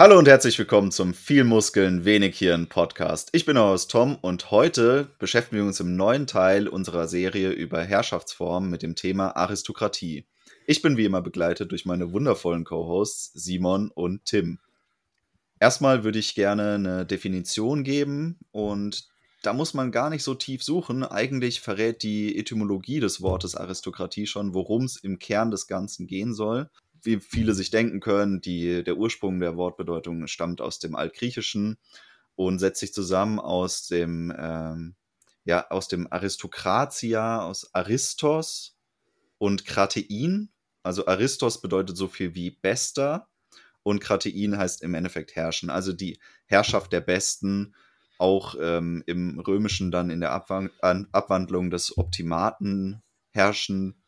Hallo und herzlich willkommen zum Viel Muskeln, wenig Hirn Podcast. Ich bin euer Tom und heute beschäftigen wir uns im neuen Teil unserer Serie über Herrschaftsformen mit dem Thema Aristokratie. Ich bin wie immer begleitet durch meine wundervollen Co-Hosts Simon und Tim. Erstmal würde ich gerne eine Definition geben und da muss man gar nicht so tief suchen. Eigentlich verrät die Etymologie des Wortes Aristokratie schon, worum es im Kern des Ganzen gehen soll wie viele sich denken können, die, der Ursprung der Wortbedeutung stammt aus dem Altgriechischen und setzt sich zusammen aus dem, ähm, ja, aus dem Aristokratia, aus Aristos und Kratein. Also Aristos bedeutet so viel wie Bester und Kratein heißt im Endeffekt herrschen. Also die Herrschaft der Besten, auch ähm, im Römischen dann in der Abwandlung des Optimaten herrschen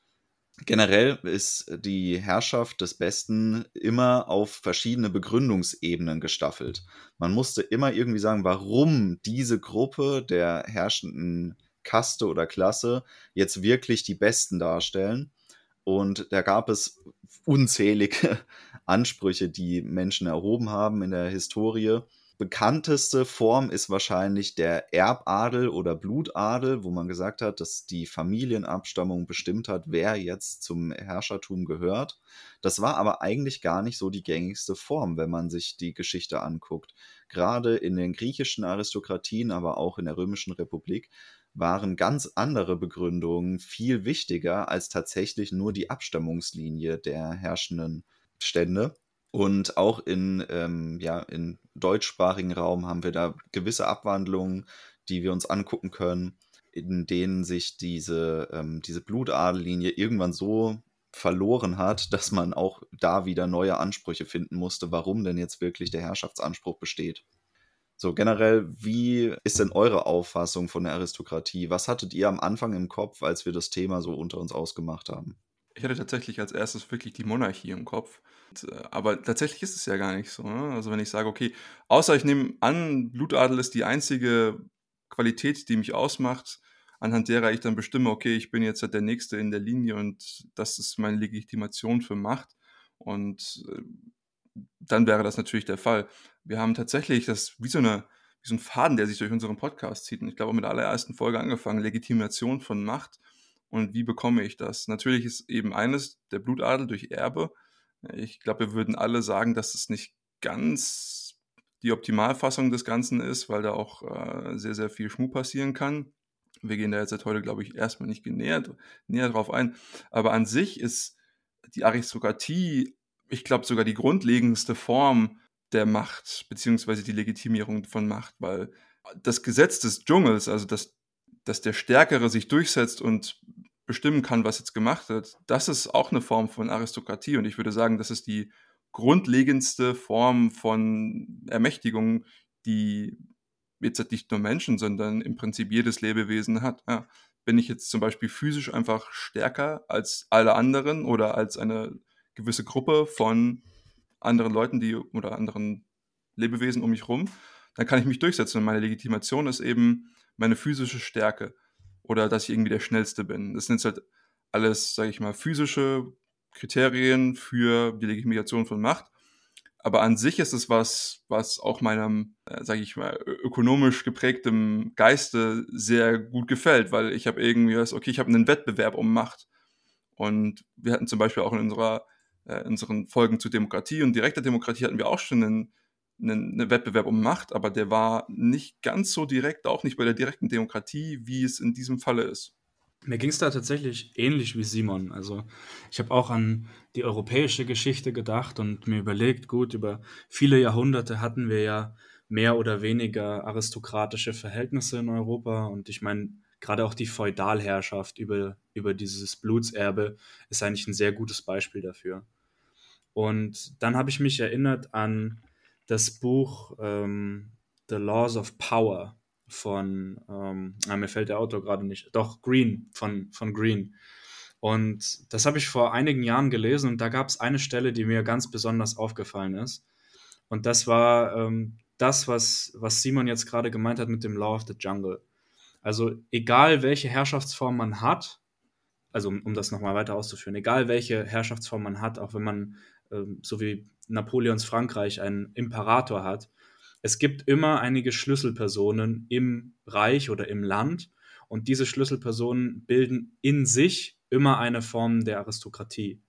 Generell ist die Herrschaft des Besten immer auf verschiedene Begründungsebenen gestaffelt. Man musste immer irgendwie sagen, warum diese Gruppe der herrschenden Kaste oder Klasse jetzt wirklich die Besten darstellen. Und da gab es unzählige Ansprüche, die Menschen erhoben haben in der Historie bekannteste Form ist wahrscheinlich der Erbadel oder Blutadel, wo man gesagt hat, dass die Familienabstammung bestimmt hat, wer jetzt zum Herrschertum gehört. Das war aber eigentlich gar nicht so die gängigste Form, wenn man sich die Geschichte anguckt. Gerade in den griechischen Aristokratien, aber auch in der römischen Republik waren ganz andere Begründungen viel wichtiger als tatsächlich nur die Abstammungslinie der herrschenden Stände. Und auch in, ähm, ja, in deutschsprachigen Raum haben wir da gewisse Abwandlungen, die wir uns angucken können, in denen sich diese, ähm, diese Blutadellinie irgendwann so verloren hat, dass man auch da wieder neue Ansprüche finden musste, warum denn jetzt wirklich der Herrschaftsanspruch besteht. So generell, wie ist denn eure Auffassung von der Aristokratie? Was hattet ihr am Anfang im Kopf, als wir das Thema so unter uns ausgemacht haben? Ich hatte tatsächlich als erstes wirklich die Monarchie im Kopf. Äh, aber tatsächlich ist es ja gar nicht so. Ne? Also wenn ich sage, okay, außer ich nehme an, Blutadel ist die einzige Qualität, die mich ausmacht, anhand derer ich dann bestimme, okay, ich bin jetzt halt der Nächste in der Linie und das ist meine Legitimation für Macht. Und äh, dann wäre das natürlich der Fall. Wir haben tatsächlich das wie so eine wie so ein Faden, der sich durch unseren Podcast zieht. Und ich glaube, mit der allerersten Folge angefangen, Legitimation von Macht. Und wie bekomme ich das? Natürlich ist eben eines der Blutadel durch Erbe. Ich glaube, wir würden alle sagen, dass es nicht ganz die Optimalfassung des Ganzen ist, weil da auch äh, sehr, sehr viel Schmuh passieren kann. Wir gehen da jetzt seit heute, glaube ich, erstmal nicht genähert, näher drauf ein. Aber an sich ist die Aristokratie, ich glaube, sogar die grundlegendste Form der Macht, beziehungsweise die Legitimierung von Macht, weil das Gesetz des Dschungels, also das dass der Stärkere sich durchsetzt und bestimmen kann, was jetzt gemacht wird, das ist auch eine Form von Aristokratie. Und ich würde sagen, das ist die grundlegendste Form von Ermächtigung, die jetzt nicht nur Menschen, sondern im Prinzip jedes Lebewesen hat. Ja, bin ich jetzt zum Beispiel physisch einfach stärker als alle anderen oder als eine gewisse Gruppe von anderen Leuten, die oder anderen Lebewesen um mich herum, dann kann ich mich durchsetzen. Und meine Legitimation ist eben meine physische Stärke oder dass ich irgendwie der Schnellste bin. Das sind halt alles, sage ich mal, physische Kriterien für die Legitimation von Macht. Aber an sich ist es was, was auch meinem, äh, sage ich mal, ökonomisch geprägtem Geiste sehr gut gefällt, weil ich habe irgendwie was, okay, ich habe einen Wettbewerb um Macht. Und wir hatten zum Beispiel auch in unserer, äh, unseren Folgen zu Demokratie und direkter Demokratie hatten wir auch schon einen einen, einen Wettbewerb um Macht, aber der war nicht ganz so direkt, auch nicht bei der direkten Demokratie, wie es in diesem Falle ist. Mir ging es da tatsächlich ähnlich wie Simon. Also ich habe auch an die europäische Geschichte gedacht und mir überlegt, gut, über viele Jahrhunderte hatten wir ja mehr oder weniger aristokratische Verhältnisse in Europa. Und ich meine, gerade auch die Feudalherrschaft über, über dieses Blutserbe ist eigentlich ein sehr gutes Beispiel dafür. Und dann habe ich mich erinnert an das Buch ähm, The Laws of Power von, ähm, ah, mir fällt der Autor gerade nicht, doch Green, von, von Green. Und das habe ich vor einigen Jahren gelesen und da gab es eine Stelle, die mir ganz besonders aufgefallen ist. Und das war ähm, das, was, was Simon jetzt gerade gemeint hat mit dem Law of the Jungle. Also egal welche Herrschaftsform man hat, also um, um das nochmal weiter auszuführen, egal welche Herrschaftsform man hat, auch wenn man, ähm, so wie Napoleons Frankreich einen Imperator hat, es gibt immer einige Schlüsselpersonen im Reich oder im Land und diese Schlüsselpersonen bilden in sich immer eine Form der Aristokratie.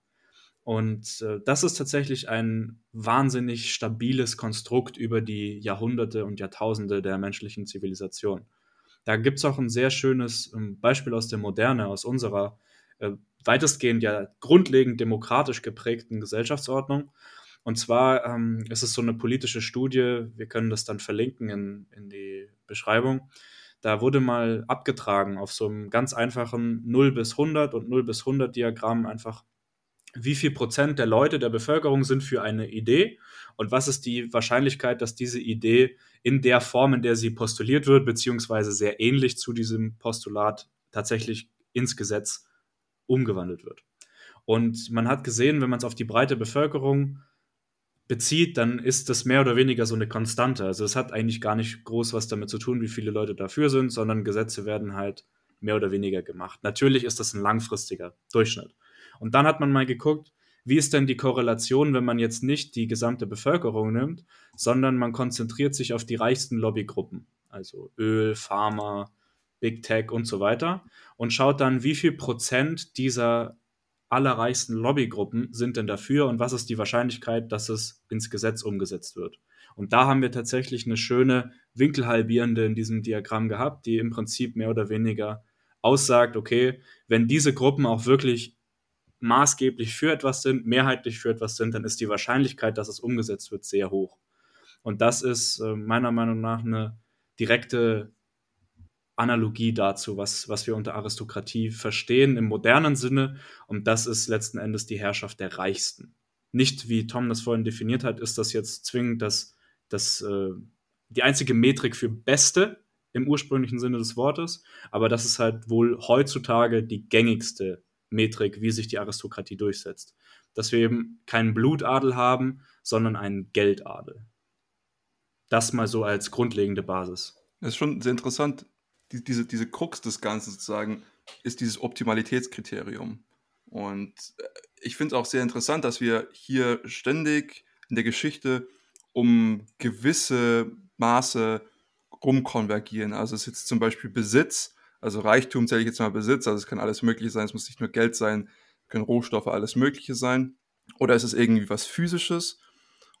Und äh, das ist tatsächlich ein wahnsinnig stabiles Konstrukt über die Jahrhunderte und Jahrtausende der menschlichen Zivilisation. Da gibt es auch ein sehr schönes ähm, Beispiel aus der Moderne, aus unserer äh, weitestgehend ja grundlegend demokratisch geprägten Gesellschaftsordnung. Und zwar ähm, ist es so eine politische Studie, wir können das dann verlinken in, in die Beschreibung. Da wurde mal abgetragen auf so einem ganz einfachen 0 bis 100 und 0 bis 100 Diagramm einfach wie viel Prozent der Leute der Bevölkerung sind für eine Idee und was ist die Wahrscheinlichkeit, dass diese Idee in der Form, in der sie postuliert wird, beziehungsweise sehr ähnlich zu diesem Postulat tatsächlich ins Gesetz umgewandelt wird. Und man hat gesehen, wenn man es auf die breite Bevölkerung bezieht, dann ist das mehr oder weniger so eine Konstante. Also es hat eigentlich gar nicht groß was damit zu tun, wie viele Leute dafür sind, sondern Gesetze werden halt mehr oder weniger gemacht. Natürlich ist das ein langfristiger Durchschnitt. Und dann hat man mal geguckt, wie ist denn die Korrelation, wenn man jetzt nicht die gesamte Bevölkerung nimmt, sondern man konzentriert sich auf die reichsten Lobbygruppen, also Öl, Pharma, Big Tech und so weiter, und schaut dann, wie viel Prozent dieser allerreichsten Lobbygruppen sind denn dafür und was ist die Wahrscheinlichkeit, dass es ins Gesetz umgesetzt wird. Und da haben wir tatsächlich eine schöne Winkelhalbierende in diesem Diagramm gehabt, die im Prinzip mehr oder weniger aussagt, okay, wenn diese Gruppen auch wirklich maßgeblich für etwas sind, mehrheitlich für etwas sind, dann ist die Wahrscheinlichkeit, dass es umgesetzt wird, sehr hoch. Und das ist äh, meiner Meinung nach eine direkte Analogie dazu, was, was wir unter Aristokratie verstehen im modernen Sinne. Und das ist letzten Endes die Herrschaft der Reichsten. Nicht, wie Tom das vorhin definiert hat, ist das jetzt zwingend das, das, äh, die einzige Metrik für Beste im ursprünglichen Sinne des Wortes, aber das ist halt wohl heutzutage die gängigste Metrik, wie sich die Aristokratie durchsetzt. Dass wir eben keinen Blutadel haben, sondern einen Geldadel. Das mal so als grundlegende Basis. Das ist schon sehr interessant. Die, diese, diese Krux des Ganzen sozusagen ist dieses Optimalitätskriterium. Und äh, ich finde es auch sehr interessant, dass wir hier ständig in der Geschichte um gewisse Maße rumkonvergieren. Also es ist jetzt zum Beispiel Besitz also Reichtum zähle ich jetzt mal Besitz, also es kann alles Mögliche sein, es muss nicht nur Geld sein, können Rohstoffe, alles Mögliche sein. Oder ist es irgendwie was Physisches?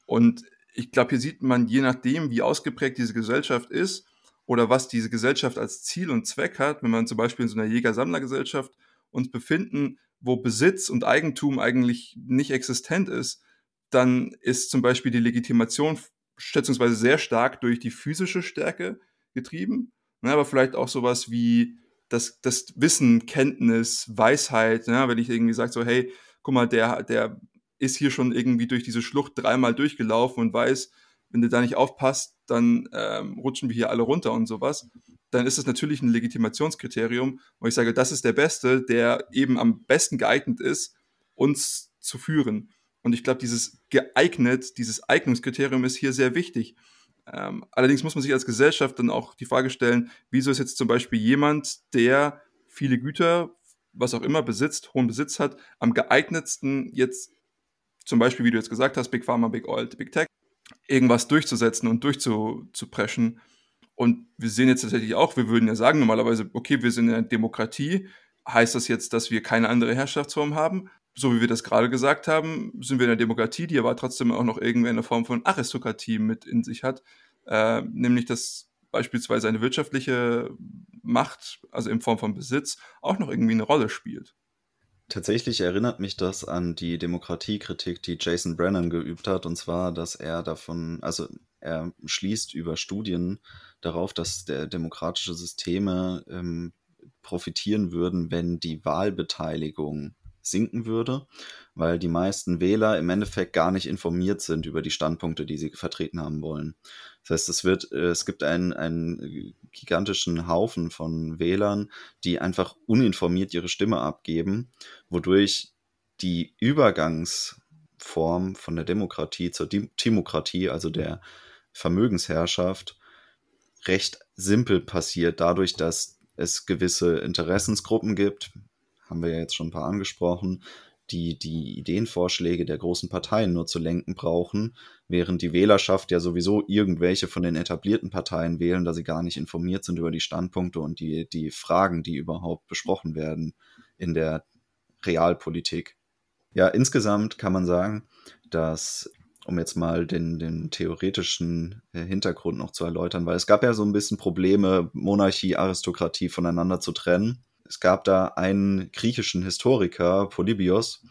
Und ich glaube, hier sieht man, je nachdem, wie ausgeprägt diese Gesellschaft ist oder was diese Gesellschaft als Ziel und Zweck hat, wenn man zum Beispiel in so einer Jäger-Sammler-Gesellschaft uns befinden, wo Besitz und Eigentum eigentlich nicht existent ist, dann ist zum Beispiel die Legitimation schätzungsweise sehr stark durch die physische Stärke getrieben. Ne, aber vielleicht auch sowas wie das, das Wissen, Kenntnis, Weisheit, ne, wenn ich irgendwie sage so, hey, guck mal, der, der ist hier schon irgendwie durch diese Schlucht dreimal durchgelaufen und weiß, wenn du da nicht aufpasst, dann ähm, rutschen wir hier alle runter und sowas. Dann ist es natürlich ein Legitimationskriterium, wo ich sage, das ist der Beste, der eben am besten geeignet ist, uns zu führen. Und ich glaube, dieses geeignet, dieses Eignungskriterium ist hier sehr wichtig. Ähm, allerdings muss man sich als Gesellschaft dann auch die Frage stellen, wieso ist jetzt zum Beispiel jemand, der viele Güter, was auch immer besitzt, hohen Besitz hat, am geeignetsten jetzt zum Beispiel, wie du jetzt gesagt hast, Big Pharma, Big Oil, Big Tech, irgendwas durchzusetzen und durchzupreschen. Und wir sehen jetzt tatsächlich auch, wir würden ja sagen normalerweise, okay, wir sind in einer Demokratie. Heißt das jetzt, dass wir keine andere Herrschaftsform haben? so wie wir das gerade gesagt haben, sind wir in einer Demokratie, die aber trotzdem auch noch irgendwie eine Form von Aristokratie mit in sich hat, äh, nämlich dass beispielsweise eine wirtschaftliche Macht, also in Form von Besitz, auch noch irgendwie eine Rolle spielt. Tatsächlich erinnert mich das an die Demokratiekritik, die Jason Brennan geübt hat, und zwar, dass er davon, also er schließt über Studien darauf, dass der demokratische Systeme ähm, profitieren würden, wenn die Wahlbeteiligung sinken würde, weil die meisten Wähler im Endeffekt gar nicht informiert sind über die Standpunkte, die sie vertreten haben wollen. Das heißt, es wird, äh, es gibt einen, einen gigantischen Haufen von Wählern, die einfach uninformiert ihre Stimme abgeben, wodurch die Übergangsform von der Demokratie zur Timokratie, also der Vermögensherrschaft, recht simpel passiert, dadurch, dass es gewisse Interessensgruppen gibt, haben wir ja jetzt schon ein paar angesprochen, die die Ideenvorschläge der großen Parteien nur zu lenken brauchen, während die Wählerschaft ja sowieso irgendwelche von den etablierten Parteien wählen, da sie gar nicht informiert sind über die Standpunkte und die, die Fragen, die überhaupt besprochen werden in der Realpolitik. Ja, insgesamt kann man sagen, dass, um jetzt mal den, den theoretischen äh, Hintergrund noch zu erläutern, weil es gab ja so ein bisschen Probleme, Monarchie, Aristokratie voneinander zu trennen. Es gab da einen griechischen Historiker, Polybios,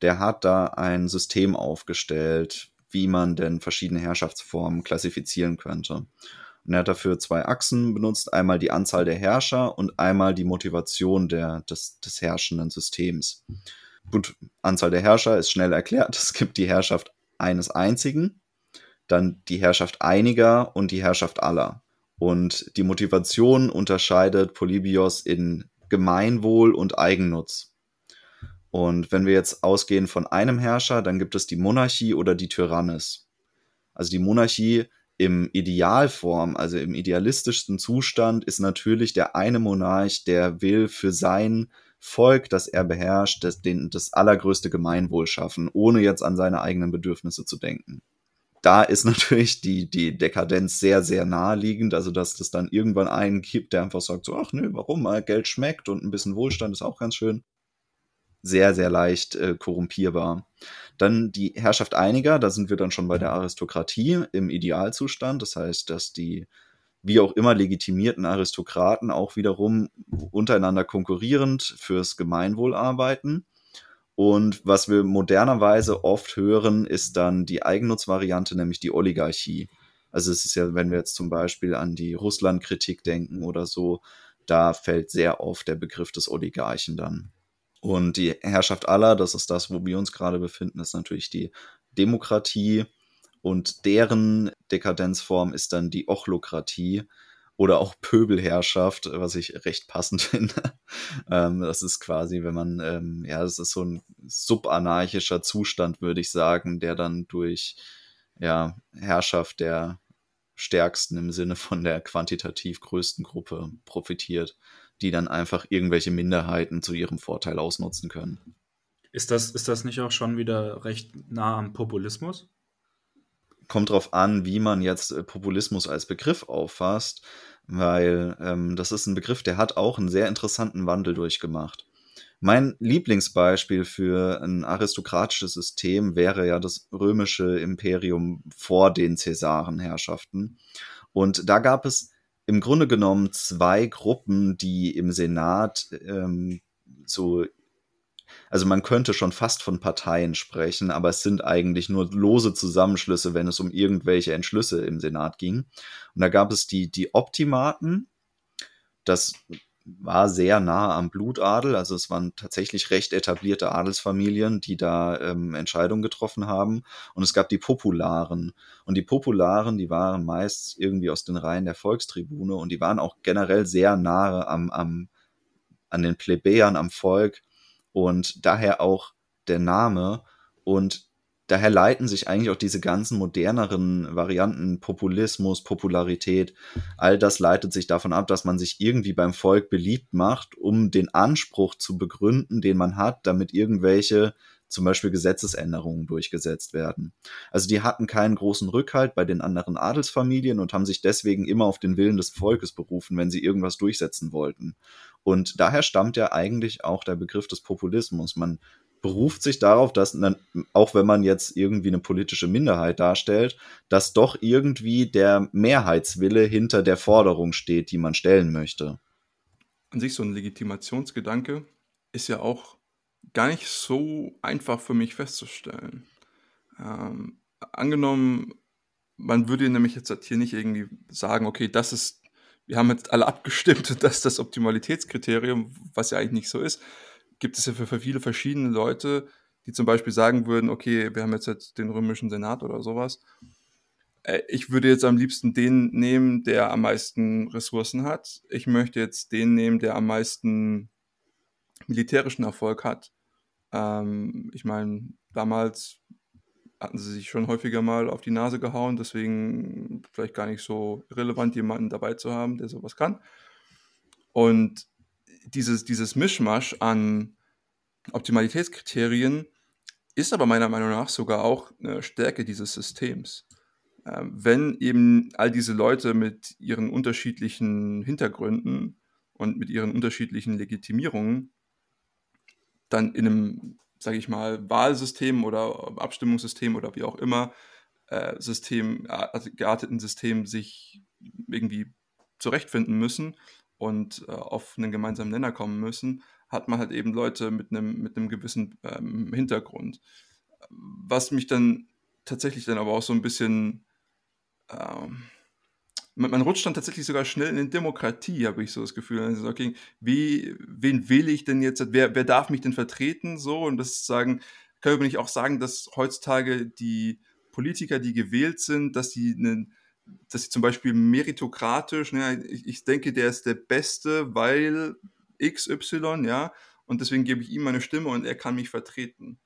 der hat da ein System aufgestellt, wie man denn verschiedene Herrschaftsformen klassifizieren könnte. Und er hat dafür zwei Achsen benutzt, einmal die Anzahl der Herrscher und einmal die Motivation der, des, des herrschenden Systems. Gut, Anzahl der Herrscher ist schnell erklärt. Es gibt die Herrschaft eines einzigen, dann die Herrschaft einiger und die Herrschaft aller. Und die Motivation unterscheidet Polybios in Gemeinwohl und Eigennutz. Und wenn wir jetzt ausgehen von einem Herrscher, dann gibt es die Monarchie oder die Tyrannis. Also die Monarchie im Idealform, also im idealistischsten Zustand, ist natürlich der eine Monarch, der will für sein Volk, das er beherrscht, das, den, das allergrößte Gemeinwohl schaffen, ohne jetzt an seine eigenen Bedürfnisse zu denken. Da ist natürlich die, die Dekadenz sehr, sehr naheliegend, also dass es dann irgendwann einen gibt, der einfach sagt so, ach nö, warum, mal Geld schmeckt und ein bisschen Wohlstand ist auch ganz schön. Sehr, sehr leicht äh, korrumpierbar. Dann die Herrschaft einiger, da sind wir dann schon bei der Aristokratie im Idealzustand, das heißt, dass die wie auch immer legitimierten Aristokraten auch wiederum untereinander konkurrierend fürs Gemeinwohl arbeiten. Und was wir modernerweise oft hören, ist dann die Eigennutzvariante, nämlich die Oligarchie. Also es ist ja, wenn wir jetzt zum Beispiel an die Russland-Kritik denken oder so, da fällt sehr oft der Begriff des Oligarchen dann. Und die Herrschaft aller, das ist das, wo wir uns gerade befinden, ist natürlich die Demokratie und deren Dekadenzform ist dann die Ochlokratie oder auch Pöbelherrschaft, was ich recht passend finde. ähm, das ist quasi, wenn man, ähm, ja, das ist so ein subanarchischer Zustand, würde ich sagen, der dann durch ja, Herrschaft der stärksten im Sinne von der quantitativ größten Gruppe profitiert, die dann einfach irgendwelche Minderheiten zu ihrem Vorteil ausnutzen können. Ist das, ist das nicht auch schon wieder recht nah am Populismus? Kommt drauf an, wie man jetzt äh, Populismus als Begriff auffasst, weil ähm, das ist ein Begriff, der hat auch einen sehr interessanten Wandel durchgemacht. Mein Lieblingsbeispiel für ein aristokratisches System wäre ja das römische Imperium vor den Cäsarenherrschaften. Und da gab es im Grunde genommen zwei Gruppen, die im Senat ähm, so also man könnte schon fast von Parteien sprechen, aber es sind eigentlich nur lose Zusammenschlüsse, wenn es um irgendwelche Entschlüsse im Senat ging. Und da gab es die, die Optimaten, das war sehr nah am Blutadel, also es waren tatsächlich recht etablierte Adelsfamilien, die da ähm, Entscheidungen getroffen haben. Und es gab die Popularen. Und die Popularen, die waren meist irgendwie aus den Reihen der Volkstribune und die waren auch generell sehr nahe am, am, an den Plebejern, am Volk und daher auch der Name und daher leiten sich eigentlich auch diese ganzen moderneren Varianten Populismus, Popularität, all das leitet sich davon ab, dass man sich irgendwie beim Volk beliebt macht, um den Anspruch zu begründen, den man hat, damit irgendwelche zum Beispiel Gesetzesänderungen durchgesetzt werden. Also die hatten keinen großen Rückhalt bei den anderen Adelsfamilien und haben sich deswegen immer auf den Willen des Volkes berufen, wenn sie irgendwas durchsetzen wollten. Und daher stammt ja eigentlich auch der Begriff des Populismus. Man beruft sich darauf, dass, auch wenn man jetzt irgendwie eine politische Minderheit darstellt, dass doch irgendwie der Mehrheitswille hinter der Forderung steht, die man stellen möchte. An sich so ein Legitimationsgedanke ist ja auch gar nicht so einfach für mich festzustellen. Ähm, angenommen, man würde nämlich jetzt hier nicht irgendwie sagen, okay, das ist wir haben jetzt alle abgestimmt, dass das Optimalitätskriterium, was ja eigentlich nicht so ist, gibt es ja für, viele verschiedene Leute, die zum Beispiel sagen würden, okay, wir haben jetzt, jetzt den römischen Senat oder sowas. Äh, ich würde jetzt am liebsten den nehmen, der am meisten Ressourcen hat. Ich möchte jetzt den nehmen, der am meisten militärischen Erfolg hat. Ähm, ich meine, damals hatten sie sich schon häufiger mal auf die Nase gehauen, deswegen vielleicht gar nicht so relevant, jemanden dabei zu haben, der sowas kann. Und dieses, dieses Mischmasch an Optimalitätskriterien ist aber meiner Meinung nach sogar auch eine Stärke dieses Systems. Ähm, wenn eben all diese Leute mit ihren unterschiedlichen Hintergründen und mit ihren unterschiedlichen Legitimierungen dann in einem, sage ich mal, Wahlsystem oder Abstimmungssystem oder wie auch immer äh, System, also gearteten System sich irgendwie zurechtfinden müssen und äh, auf einen gemeinsamen Nenner kommen müssen, hat man halt eben Leute mit einem mit gewissen ähm, Hintergrund. Was mich dann tatsächlich dann aber auch so ein bisschen ähm, man, man, rutscht dann tatsächlich sogar schnell in Demokratie, habe ich so das Gefühl. Also, okay, wie, wen will ich denn jetzt, wer, wer darf mich denn vertreten? So, und das sagen, wir nicht auch sagen, dass heutzutage die Politiker, die gewählt sind, dass sie einen dass sie zum Beispiel meritokratisch, ne, ich, ich, denke, der ist der Beste, weil XY, ja, und deswegen gebe ich ihm meine Stimme und er kann mich vertreten.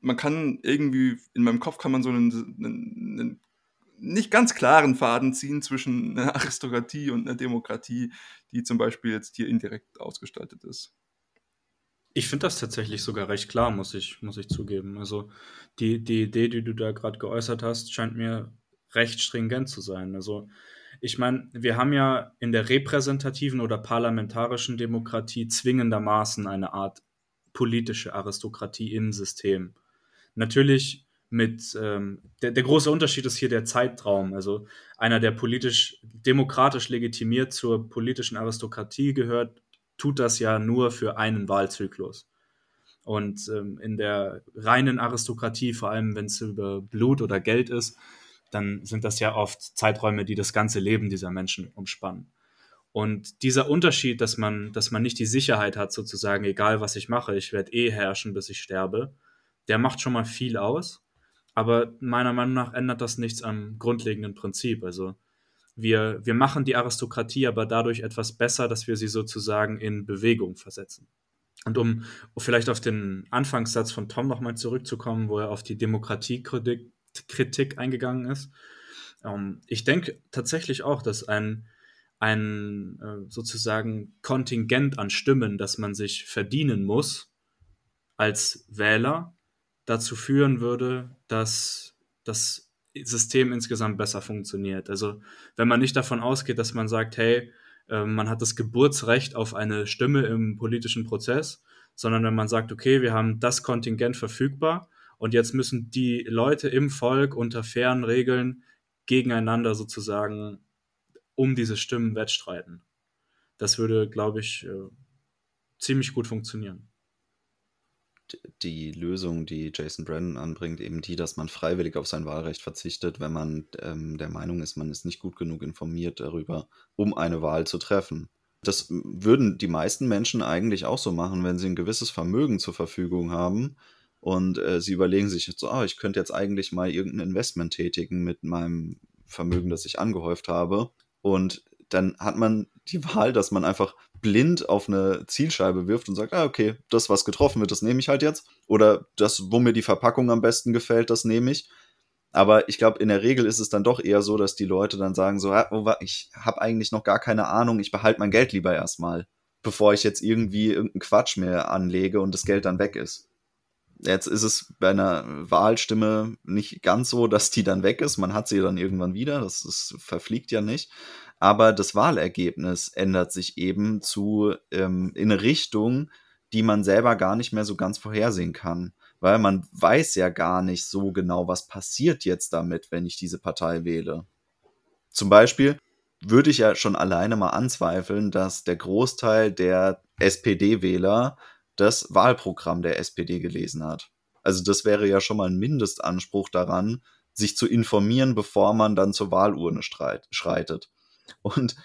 Man kann irgendwie, in meinem Kopf kann man so einen, einen, einen nicht ganz klaren Faden ziehen zwischen einer Aristokratie und einer Demokratie, die zum Beispiel jetzt hier indirekt ausgestaltet ist. Ich finde das tatsächlich sogar recht klar, muss ich, muss ich zugeben. Also die, die Idee, die du da gerade geäußert hast, scheint mir recht stringent zu sein. Also ich meine, wir haben ja in der repräsentativen oder parlamentarischen Demokratie zwingendermaßen eine Art politische Aristokratie im System. Natürlich mit ähm, der, der große Unterschied ist hier der Zeitraum. Also einer, der politisch, demokratisch legitimiert zur politischen Aristokratie gehört, tut das ja nur für einen Wahlzyklus. Und ähm, in der reinen Aristokratie, vor allem wenn es über Blut oder Geld ist, dann sind das ja oft Zeiträume, die das ganze Leben dieser Menschen umspannen. Und dieser Unterschied, dass man, dass man nicht die Sicherheit hat, sozusagen, egal was ich mache, ich werde eh herrschen, bis ich sterbe, der macht schon mal viel aus. Aber meiner Meinung nach ändert das nichts am grundlegenden Prinzip. Also wir, wir machen die Aristokratie aber dadurch etwas besser, dass wir sie sozusagen in Bewegung versetzen. Und um vielleicht auf den Anfangssatz von Tom nochmal zurückzukommen, wo er auf die Demokratiekritik Kritik eingegangen ist. Ähm, ich denke tatsächlich auch, dass ein, ein äh, sozusagen Kontingent an Stimmen, das man sich verdienen muss als Wähler, dazu führen würde, dass das System insgesamt besser funktioniert. Also wenn man nicht davon ausgeht, dass man sagt, hey, äh, man hat das Geburtsrecht auf eine Stimme im politischen Prozess, sondern wenn man sagt, okay, wir haben das Kontingent verfügbar und jetzt müssen die Leute im Volk unter fairen Regeln gegeneinander sozusagen um diese Stimmen wettstreiten. Das würde, glaube ich, äh, ziemlich gut funktionieren die Lösung, die Jason Brennan anbringt, eben die, dass man freiwillig auf sein Wahlrecht verzichtet, wenn man ähm, der Meinung ist, man ist nicht gut genug informiert darüber, um eine Wahl zu treffen. Das würden die meisten Menschen eigentlich auch so machen, wenn sie ein gewisses Vermögen zur Verfügung haben und äh, sie überlegen sich jetzt so, oh, ich könnte jetzt eigentlich mal irgendein Investment tätigen mit meinem Vermögen, das ich angehäuft habe. Und dann hat man die Wahl, dass man einfach blind auf eine Zielscheibe wirft und sagt, ah, okay, das, was getroffen wird, das nehme ich halt jetzt. Oder das, wo mir die Verpackung am besten gefällt, das nehme ich. Aber ich glaube, in der Regel ist es dann doch eher so, dass die Leute dann sagen, so, ah, oh, ich habe eigentlich noch gar keine Ahnung, ich behalte mein Geld lieber erstmal, bevor ich jetzt irgendwie irgendeinen Quatsch mehr anlege und das Geld dann weg ist. Jetzt ist es bei einer Wahlstimme nicht ganz so, dass die dann weg ist. Man hat sie dann irgendwann wieder. Das, das verfliegt ja nicht aber das Wahlergebnis ändert sich eben zu ähm, in eine Richtung, die man selber gar nicht mehr so ganz vorhersehen kann, weil man weiß ja gar nicht so genau, was passiert jetzt damit, wenn ich diese Partei wähle. Zum Beispiel würde ich ja schon alleine mal anzweifeln, dass der Großteil der SPD-Wähler das Wahlprogramm der SPD gelesen hat. Also das wäre ja schon mal ein Mindestanspruch daran, sich zu informieren, bevor man dann zur Wahlurne schreitet. Und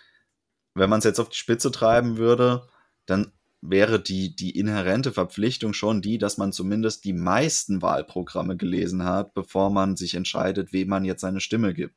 wenn man es jetzt auf die Spitze treiben würde, dann wäre die, die inhärente Verpflichtung schon die, dass man zumindest die meisten Wahlprogramme gelesen hat, bevor man sich entscheidet, wem man jetzt seine Stimme gibt.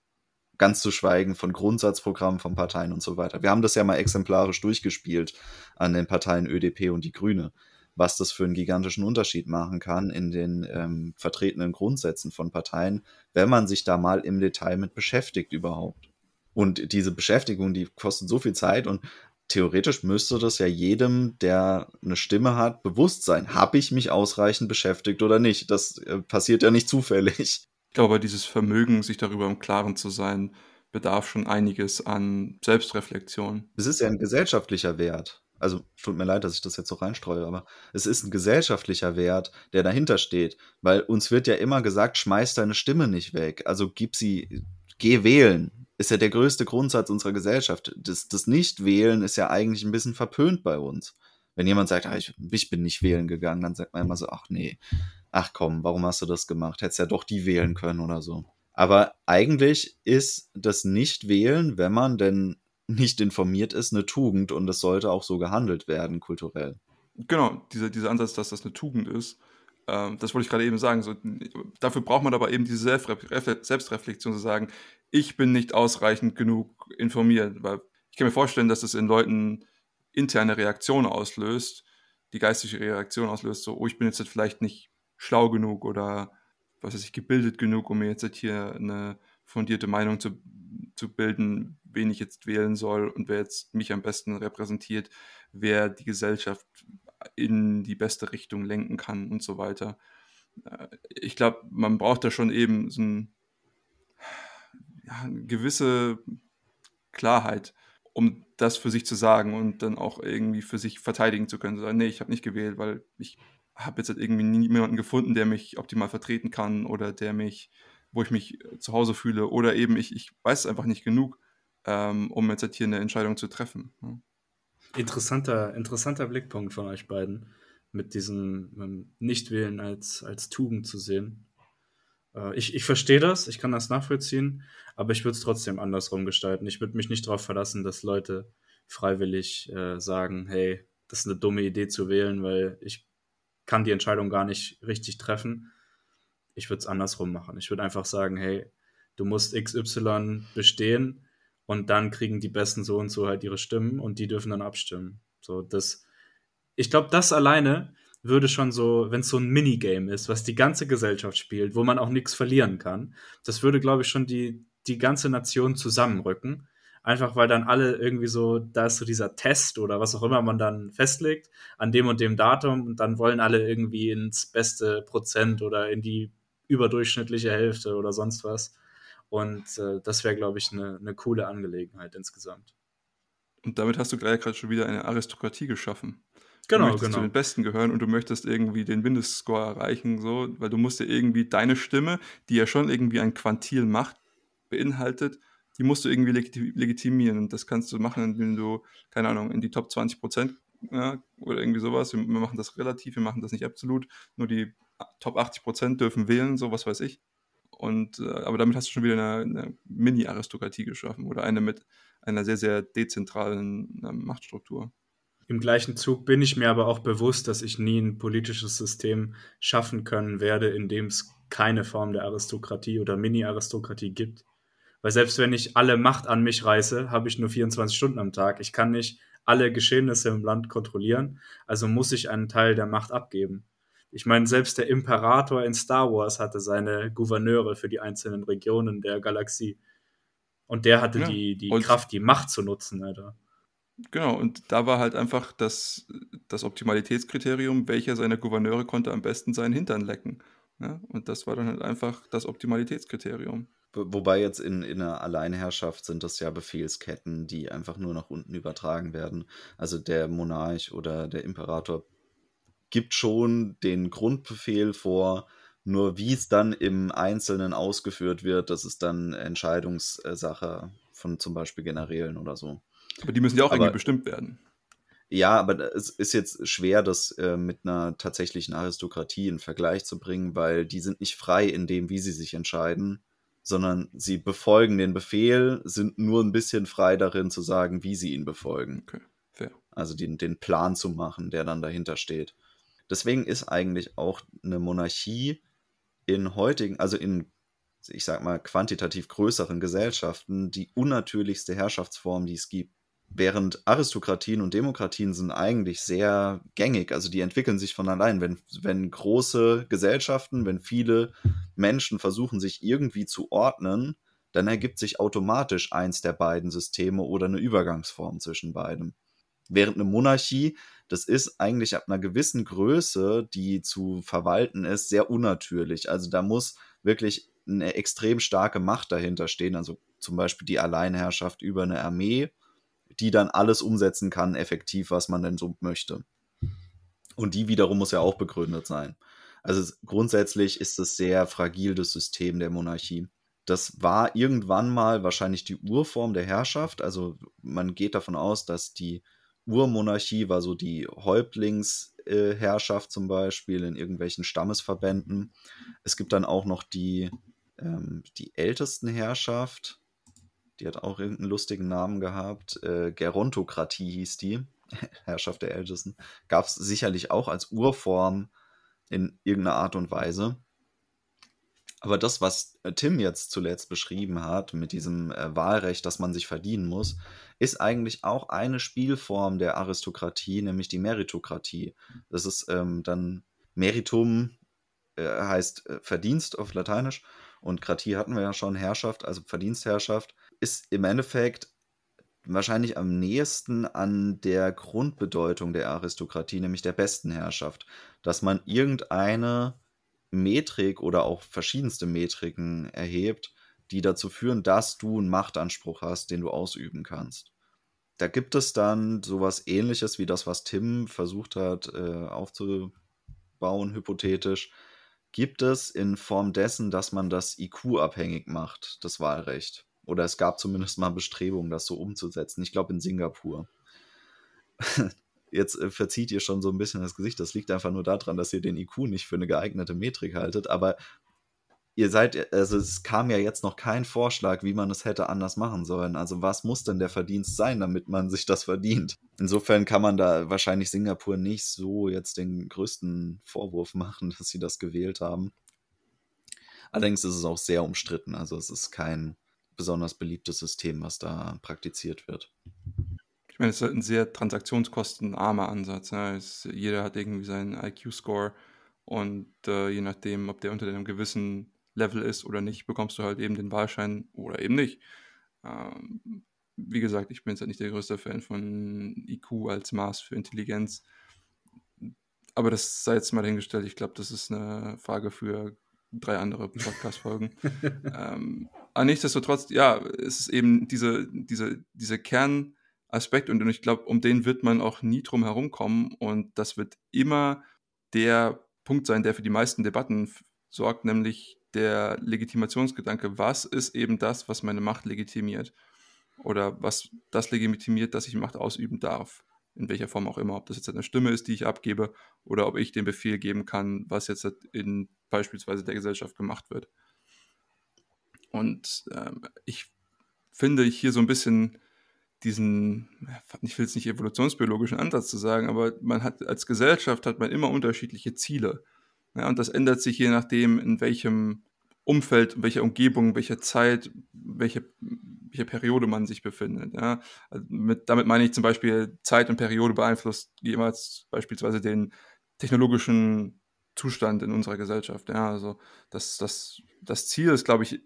Ganz zu schweigen von Grundsatzprogrammen von Parteien und so weiter. Wir haben das ja mal exemplarisch durchgespielt an den Parteien ÖDP und die Grüne, was das für einen gigantischen Unterschied machen kann in den ähm, vertretenen Grundsätzen von Parteien, wenn man sich da mal im Detail mit beschäftigt überhaupt. Und diese Beschäftigung, die kostet so viel Zeit und theoretisch müsste das ja jedem, der eine Stimme hat, bewusst sein. Habe ich mich ausreichend beschäftigt oder nicht? Das äh, passiert ja nicht zufällig. Ich glaube, dieses Vermögen, sich darüber im Klaren zu sein, bedarf schon einiges an Selbstreflexion. Es ist ja ein gesellschaftlicher Wert. Also tut mir leid, dass ich das jetzt so reinstreue, aber es ist ein gesellschaftlicher Wert, der dahinter steht, weil uns wird ja immer gesagt, schmeiß deine Stimme nicht weg, also gib sie, geh wählen. Ist ja der größte Grundsatz unserer Gesellschaft. Das, das Nicht-Wählen ist ja eigentlich ein bisschen verpönt bei uns. Wenn jemand sagt, ah, ich, ich bin nicht wählen gegangen, dann sagt man immer so, ach nee, ach komm, warum hast du das gemacht? Hättest ja doch die wählen können oder so. Aber eigentlich ist das Nicht-Wählen, wenn man denn nicht informiert ist, eine Tugend und es sollte auch so gehandelt werden, kulturell. Genau, dieser, dieser Ansatz, dass das eine Tugend ist, ähm, das wollte ich gerade eben sagen. So, dafür braucht man aber eben diese Selbstreflexion zu sagen, ich bin nicht ausreichend genug informiert, weil ich kann mir vorstellen, dass das in Leuten interne Reaktionen auslöst, die geistige Reaktion auslöst, so, oh, ich bin jetzt vielleicht nicht schlau genug oder was weiß ich, gebildet genug, um mir jetzt hier eine fundierte Meinung zu, zu bilden, wen ich jetzt wählen soll und wer jetzt mich am besten repräsentiert, wer die Gesellschaft in die beste Richtung lenken kann und so weiter. Äh, ich glaube, man braucht da schon eben so ein, ja, eine gewisse Klarheit, um das für sich zu sagen und dann auch irgendwie für sich verteidigen zu können. Sagen, nee, ich habe nicht gewählt, weil ich habe jetzt halt irgendwie niemanden gefunden, der mich optimal vertreten kann oder der mich, wo ich mich zu Hause fühle oder eben ich, ich weiß einfach nicht genug ähm, um jetzt hier eine Entscheidung zu treffen. Ja. Interessanter, interessanter Blickpunkt von euch beiden, mit diesem ähm, Nichtwählen als, als Tugend zu sehen. Äh, ich, ich verstehe das, ich kann das nachvollziehen, aber ich würde es trotzdem andersrum gestalten. Ich würde mich nicht darauf verlassen, dass Leute freiwillig äh, sagen, hey, das ist eine dumme Idee zu wählen, weil ich kann die Entscheidung gar nicht richtig treffen. Ich würde es andersrum machen. Ich würde einfach sagen, hey, du musst XY bestehen und dann kriegen die Besten so und so halt ihre Stimmen und die dürfen dann abstimmen. So, das, ich glaube, das alleine würde schon so, wenn es so ein Minigame ist, was die ganze Gesellschaft spielt, wo man auch nichts verlieren kann, das würde, glaube ich, schon die, die ganze Nation zusammenrücken. Einfach weil dann alle irgendwie so, da ist so dieser Test oder was auch immer man dann festlegt, an dem und dem Datum und dann wollen alle irgendwie ins beste Prozent oder in die überdurchschnittliche Hälfte oder sonst was. Und äh, das wäre, glaube ich, eine ne coole Angelegenheit insgesamt. Und damit hast du gleich gerade schon wieder eine Aristokratie geschaffen. Genau, du möchtest genau. zu den Besten gehören und du möchtest irgendwie den Mindestscore erreichen, so, weil du musst ja irgendwie deine Stimme, die ja schon irgendwie ein Quantil Macht beinhaltet, die musst du irgendwie legitimieren. Und das kannst du machen, indem du, keine Ahnung, in die Top 20 Prozent ja, oder irgendwie sowas. Wir machen das relativ, wir machen das nicht absolut. Nur die Top 80 Prozent dürfen wählen, so was weiß ich. Und, äh, aber damit hast du schon wieder eine, eine Mini-Aristokratie geschaffen oder eine mit einer sehr, sehr dezentralen äh, Machtstruktur. Im gleichen Zug bin ich mir aber auch bewusst, dass ich nie ein politisches System schaffen können werde, in dem es keine Form der Aristokratie oder Mini-Aristokratie gibt. Weil selbst wenn ich alle Macht an mich reiße, habe ich nur 24 Stunden am Tag. Ich kann nicht alle Geschehnisse im Land kontrollieren, also muss ich einen Teil der Macht abgeben. Ich meine, selbst der Imperator in Star Wars hatte seine Gouverneure für die einzelnen Regionen der Galaxie. Und der hatte ja. die, die Kraft, die Macht zu nutzen, Alter. Genau, und da war halt einfach das, das Optimalitätskriterium, welcher seiner Gouverneure konnte am besten seinen Hintern lecken. Ne? Und das war dann halt einfach das Optimalitätskriterium. Wobei jetzt in, in einer Alleinherrschaft sind das ja Befehlsketten, die einfach nur nach unten übertragen werden. Also der Monarch oder der Imperator gibt schon den Grundbefehl vor, nur wie es dann im Einzelnen ausgeführt wird, das ist dann Entscheidungssache von zum Beispiel Generälen oder so. Aber die müssen ja auch aber, irgendwie bestimmt werden. Ja, aber es ist jetzt schwer, das äh, mit einer tatsächlichen Aristokratie in Vergleich zu bringen, weil die sind nicht frei in dem, wie sie sich entscheiden, sondern sie befolgen den Befehl, sind nur ein bisschen frei darin zu sagen, wie sie ihn befolgen. Okay, fair. Also den, den Plan zu machen, der dann dahinter steht. Deswegen ist eigentlich auch eine Monarchie in heutigen, also in, ich sag mal, quantitativ größeren Gesellschaften die unnatürlichste Herrschaftsform, die es gibt. Während Aristokratien und Demokratien sind eigentlich sehr gängig, also die entwickeln sich von allein. Wenn, wenn große Gesellschaften, wenn viele Menschen versuchen, sich irgendwie zu ordnen, dann ergibt sich automatisch eins der beiden Systeme oder eine Übergangsform zwischen beiden. Während eine Monarchie, das ist eigentlich ab einer gewissen Größe, die zu verwalten ist, sehr unnatürlich. Also da muss wirklich eine extrem starke Macht dahinter stehen, also zum Beispiel die Alleinherrschaft über eine Armee, die dann alles umsetzen kann, effektiv, was man denn so möchte. Und die wiederum muss ja auch begründet sein. Also grundsätzlich ist es sehr fragil, das System der Monarchie. Das war irgendwann mal wahrscheinlich die Urform der Herrschaft. Also man geht davon aus, dass die Urmonarchie war so die Häuptlingsherrschaft zum Beispiel in irgendwelchen Stammesverbänden. Es gibt dann auch noch die, ähm, die Ältestenherrschaft. Die hat auch irgendeinen lustigen Namen gehabt. Äh, Gerontokratie hieß die. Herrschaft der Ältesten. Gab es sicherlich auch als Urform in irgendeiner Art und Weise. Aber das, was äh, Tim jetzt zuletzt beschrieben hat, mit diesem äh, Wahlrecht, das man sich verdienen muss, ist eigentlich auch eine Spielform der Aristokratie, nämlich die Meritokratie. Das ist ähm, dann Meritum, äh, heißt äh, Verdienst auf Lateinisch, und Kratie hatten wir ja schon, Herrschaft, also Verdienstherrschaft, ist im Endeffekt wahrscheinlich am nächsten an der Grundbedeutung der Aristokratie, nämlich der besten Herrschaft, dass man irgendeine Metrik oder auch verschiedenste Metriken erhebt, die dazu führen, dass du einen Machtanspruch hast, den du ausüben kannst. Da gibt es dann sowas ähnliches wie das, was Tim versucht hat äh, aufzubauen, hypothetisch, gibt es in Form dessen, dass man das IQ abhängig macht, das Wahlrecht. Oder es gab zumindest mal Bestrebungen, das so umzusetzen. Ich glaube in Singapur. Jetzt äh, verzieht ihr schon so ein bisschen das Gesicht. Das liegt einfach nur daran, dass ihr den IQ nicht für eine geeignete Metrik haltet. Aber ihr seid, also es kam ja jetzt noch kein Vorschlag, wie man es hätte anders machen sollen. Also was muss denn der Verdienst sein, damit man sich das verdient? Insofern kann man da wahrscheinlich Singapur nicht so jetzt den größten Vorwurf machen, dass sie das gewählt haben. Allerdings ist es auch sehr umstritten. Also es ist kein besonders beliebtes System, was da praktiziert wird. Ich meine, es ist ein sehr transaktionskostenarmer Ansatz. Ja. Es, jeder hat irgendwie seinen IQ-Score und äh, je nachdem, ob der unter einem gewissen Level ist oder nicht, bekommst du halt eben den Wahlschein oder eben nicht. Ähm, wie gesagt, ich bin jetzt halt nicht der größte Fan von IQ als Maß für Intelligenz. Aber das sei jetzt mal hingestellt. Ich glaube, das ist eine Frage für drei andere Podcast-Folgen. ähm, aber nichtsdestotrotz, ja, es ist eben diese, diese, diese Kern- Aspekt und ich glaube, um den wird man auch nie drum herum kommen und das wird immer der Punkt sein, der für die meisten Debatten sorgt, nämlich der Legitimationsgedanke. Was ist eben das, was meine Macht legitimiert? Oder was das legitimiert, dass ich Macht ausüben darf? In welcher Form auch immer. Ob das jetzt eine Stimme ist, die ich abgebe, oder ob ich den Befehl geben kann, was jetzt in beispielsweise der Gesellschaft gemacht wird. Und ähm, ich finde hier so ein bisschen diesen, ich will es nicht evolutionsbiologischen Ansatz zu sagen, aber man hat als Gesellschaft hat man immer unterschiedliche Ziele. Ja, und das ändert sich je nachdem, in welchem Umfeld, in welcher Umgebung, welcher Zeit, welche, welche Periode man sich befindet. Ja. Also mit, damit meine ich zum Beispiel, Zeit und Periode beeinflusst jemals beispielsweise den technologischen Zustand in unserer Gesellschaft. Ja. Also das, das, das Ziel ist, glaube ich,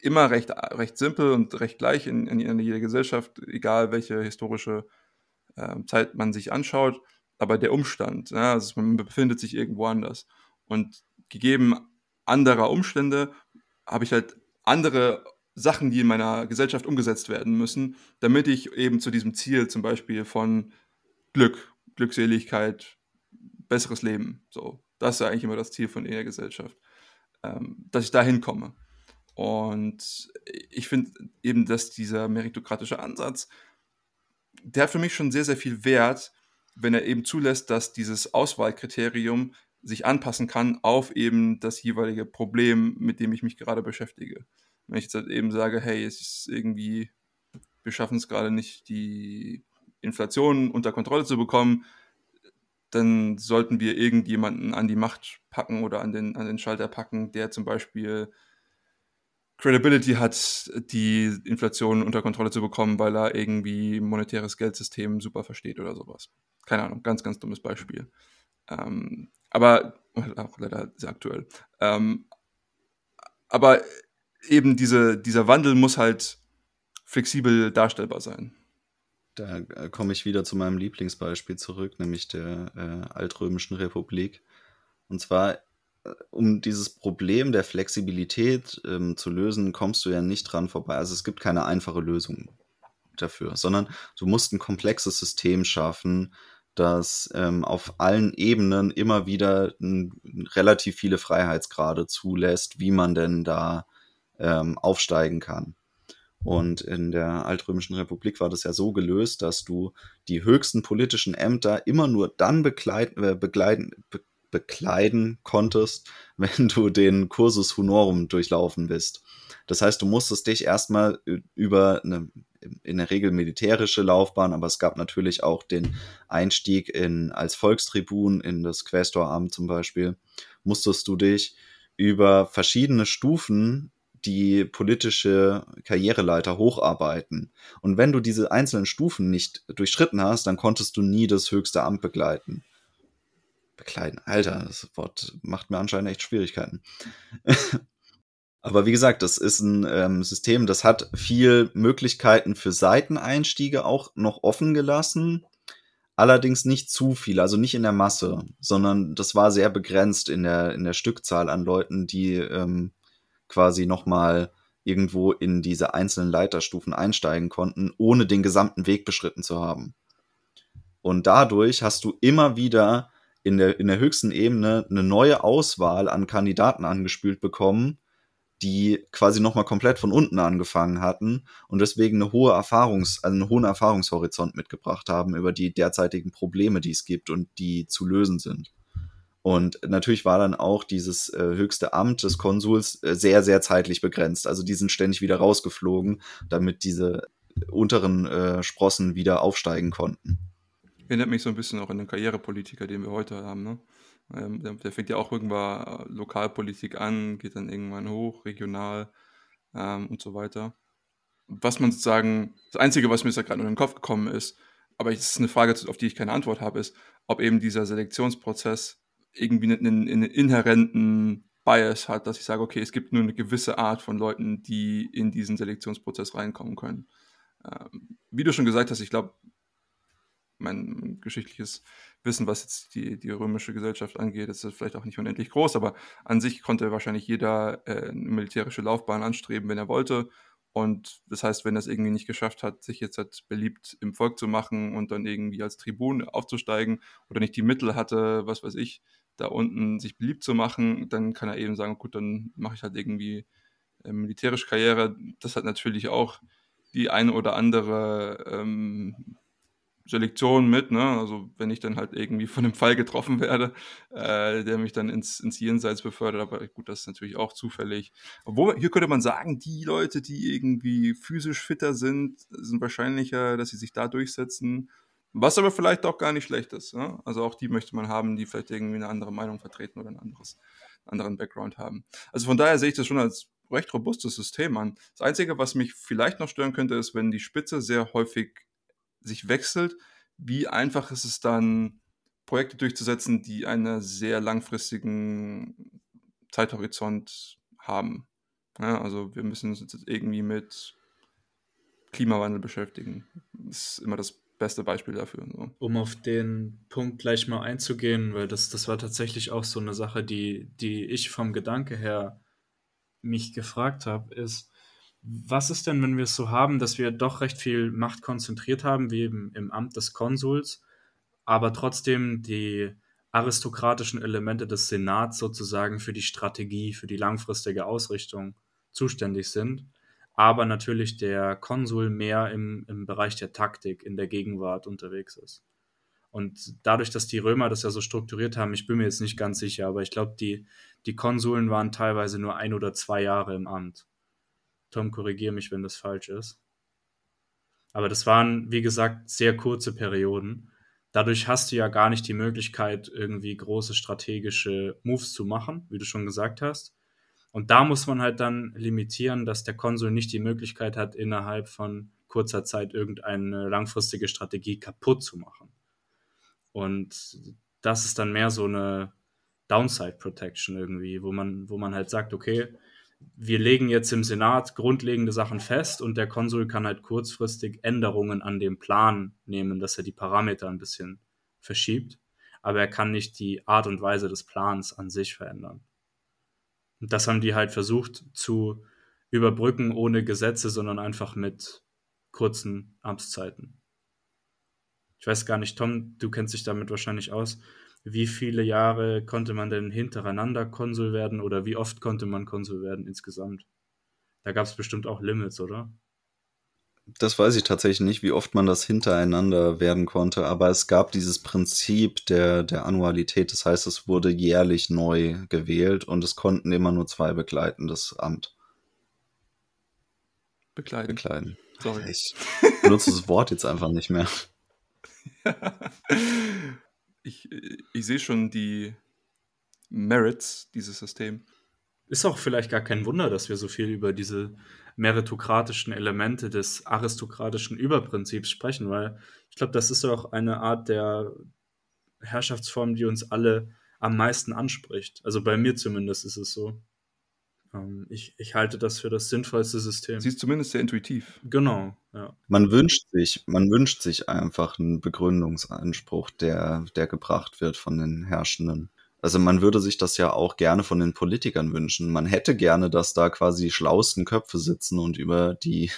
immer recht, recht simpel und recht gleich in, in, in jeder Gesellschaft, egal welche historische äh, Zeit man sich anschaut. Aber der Umstand, ja, also man befindet sich irgendwo anders. Und gegeben anderer Umstände habe ich halt andere Sachen, die in meiner Gesellschaft umgesetzt werden müssen, damit ich eben zu diesem Ziel zum Beispiel von Glück, Glückseligkeit, besseres Leben, so, das ist ja eigentlich immer das Ziel von jeder Gesellschaft, ähm, dass ich da hinkomme. Und ich finde eben, dass dieser meritokratische Ansatz, der hat für mich schon sehr, sehr viel Wert, wenn er eben zulässt, dass dieses Auswahlkriterium sich anpassen kann auf eben das jeweilige Problem, mit dem ich mich gerade beschäftige. Wenn ich jetzt halt eben sage, hey, es ist irgendwie, wir schaffen es gerade nicht, die Inflation unter Kontrolle zu bekommen, dann sollten wir irgendjemanden an die Macht packen oder an den, an den Schalter packen, der zum Beispiel Credibility hat, die Inflation unter Kontrolle zu bekommen, weil er irgendwie monetäres Geldsystem super versteht oder sowas. Keine Ahnung, ganz, ganz dummes Beispiel. Ähm, aber auch leider sehr aktuell. Ähm, aber eben diese, dieser Wandel muss halt flexibel darstellbar sein. Da äh, komme ich wieder zu meinem Lieblingsbeispiel zurück, nämlich der äh, Altrömischen Republik. Und zwar, äh, um dieses Problem der Flexibilität ähm, zu lösen, kommst du ja nicht dran vorbei. Also es gibt keine einfache Lösung dafür, sondern du musst ein komplexes System schaffen, das ähm, auf allen Ebenen immer wieder n, relativ viele Freiheitsgrade zulässt, wie man denn da ähm, aufsteigen kann. Und in der Altrömischen Republik war das ja so gelöst, dass du die höchsten politischen Ämter immer nur dann begleiten, äh, begleiten, be bekleiden konntest, wenn du den Cursus Honorum durchlaufen bist. Das heißt, du musstest dich erstmal über eine in der Regel militärische Laufbahn, aber es gab natürlich auch den Einstieg in, als Volkstribun in das Quästoramt zum Beispiel, musstest du dich über verschiedene Stufen die politische Karriereleiter hocharbeiten. Und wenn du diese einzelnen Stufen nicht durchschritten hast, dann konntest du nie das höchste Amt begleiten. Bekleiden, Alter, das Wort macht mir anscheinend echt Schwierigkeiten. Aber wie gesagt, das ist ein ähm, System, das hat viel Möglichkeiten für Seiteneinstiege auch noch offen gelassen. Allerdings nicht zu viel, also nicht in der Masse, sondern das war sehr begrenzt in der, in der Stückzahl an Leuten, die ähm, quasi nochmal irgendwo in diese einzelnen Leiterstufen einsteigen konnten, ohne den gesamten Weg beschritten zu haben. Und dadurch hast du immer wieder in der, in der höchsten Ebene eine neue Auswahl an Kandidaten angespült bekommen, die quasi nochmal komplett von unten angefangen hatten und deswegen eine hohe Erfahrungs-, also einen hohen Erfahrungshorizont mitgebracht haben über die derzeitigen Probleme, die es gibt und die zu lösen sind. Und natürlich war dann auch dieses äh, höchste Amt des Konsuls äh, sehr, sehr zeitlich begrenzt. Also die sind ständig wieder rausgeflogen, damit diese unteren äh, Sprossen wieder aufsteigen konnten. Erinnert mich so ein bisschen auch an den Karrierepolitiker, den wir heute haben. Ne? Ähm, der, der, fängt ja auch irgendwann äh, Lokalpolitik an, geht dann irgendwann hoch, regional ähm, und so weiter. Was man sozusagen, das Einzige, was mir jetzt gerade in den Kopf gekommen ist, aber es ist eine Frage, auf die ich keine Antwort habe, ist, ob eben dieser Selektionsprozess irgendwie einen, einen inhärenten Bias hat, dass ich sage, okay, es gibt nur eine gewisse Art von Leuten, die in diesen Selektionsprozess reinkommen können. Ähm, wie du schon gesagt hast, ich glaube, mein geschichtliches Wissen, was jetzt die, die römische Gesellschaft angeht, ist vielleicht auch nicht unendlich groß, aber an sich konnte wahrscheinlich jeder äh, eine militärische Laufbahn anstreben, wenn er wollte. Und das heißt, wenn er es irgendwie nicht geschafft hat, sich jetzt halt beliebt im Volk zu machen und dann irgendwie als Tribun aufzusteigen oder nicht die Mittel hatte, was weiß ich, da unten sich beliebt zu machen, dann kann er eben sagen, gut, dann mache ich halt irgendwie äh, militärische Karriere. Das hat natürlich auch die eine oder andere ähm, Selektion mit, ne? Also wenn ich dann halt irgendwie von einem Fall getroffen werde, äh, der mich dann ins, ins Jenseits befördert, aber gut, das ist natürlich auch zufällig. Obwohl, hier könnte man sagen, die Leute, die irgendwie physisch fitter sind, sind wahrscheinlicher, dass sie sich da durchsetzen. Was aber vielleicht auch gar nicht schlecht ist. Ne? Also auch die möchte man haben, die vielleicht irgendwie eine andere Meinung vertreten oder ein anderes, einen anderen Background haben. Also von daher sehe ich das schon als recht robustes System an. Das Einzige, was mich vielleicht noch stören könnte, ist, wenn die Spitze sehr häufig sich wechselt, wie einfach ist es dann, Projekte durchzusetzen, die einen sehr langfristigen Zeithorizont haben. Ja, also wir müssen uns jetzt irgendwie mit Klimawandel beschäftigen. Das ist immer das beste Beispiel dafür. So. Um auf den Punkt gleich mal einzugehen, weil das, das war tatsächlich auch so eine Sache, die, die ich vom Gedanke her mich gefragt habe, ist, was ist denn, wenn wir es so haben, dass wir doch recht viel Macht konzentriert haben, wie eben im Amt des Konsuls, aber trotzdem die aristokratischen Elemente des Senats sozusagen für die Strategie, für die langfristige Ausrichtung zuständig sind, aber natürlich der Konsul mehr im, im Bereich der Taktik, in der Gegenwart unterwegs ist. Und dadurch, dass die Römer das ja so strukturiert haben, ich bin mir jetzt nicht ganz sicher, aber ich glaube, die, die Konsuln waren teilweise nur ein oder zwei Jahre im Amt. Tom, korrigiere mich, wenn das falsch ist. Aber das waren, wie gesagt, sehr kurze Perioden. Dadurch hast du ja gar nicht die Möglichkeit, irgendwie große strategische Moves zu machen, wie du schon gesagt hast. Und da muss man halt dann limitieren, dass der Konsul nicht die Möglichkeit hat, innerhalb von kurzer Zeit irgendeine langfristige Strategie kaputt zu machen. Und das ist dann mehr so eine Downside Protection irgendwie, wo man, wo man halt sagt, okay, wir legen jetzt im Senat grundlegende Sachen fest und der Konsul kann halt kurzfristig Änderungen an dem Plan nehmen, dass er die Parameter ein bisschen verschiebt, aber er kann nicht die Art und Weise des Plans an sich verändern. Und das haben die halt versucht zu überbrücken ohne Gesetze, sondern einfach mit kurzen Amtszeiten. Ich weiß gar nicht, Tom, du kennst dich damit wahrscheinlich aus. Wie viele Jahre konnte man denn hintereinander Konsul werden oder wie oft konnte man Konsul werden insgesamt? Da gab es bestimmt auch Limits, oder? Das weiß ich tatsächlich nicht, wie oft man das hintereinander werden konnte, aber es gab dieses Prinzip der, der Annualität. Das heißt, es wurde jährlich neu gewählt und es konnten immer nur zwei begleiten, das Amt. Bekleiden. Bekleiden. Sorry. Ich benutze das Wort jetzt einfach nicht mehr. ich, ich sehe schon die Merits dieses Systems. Ist auch vielleicht gar kein Wunder, dass wir so viel über diese meritokratischen Elemente des aristokratischen Überprinzips sprechen, weil ich glaube, das ist auch eine Art der Herrschaftsform, die uns alle am meisten anspricht. Also bei mir zumindest ist es so. Ähm, ich, ich halte das für das sinnvollste System. Sie ist zumindest sehr intuitiv. Genau, ja. Man wünscht sich, man wünscht sich einfach einen Begründungsanspruch, der, der gebracht wird von den Herrschenden. Also man würde sich das ja auch gerne von den Politikern wünschen. Man hätte gerne, dass da quasi die schlauesten Köpfe sitzen und über die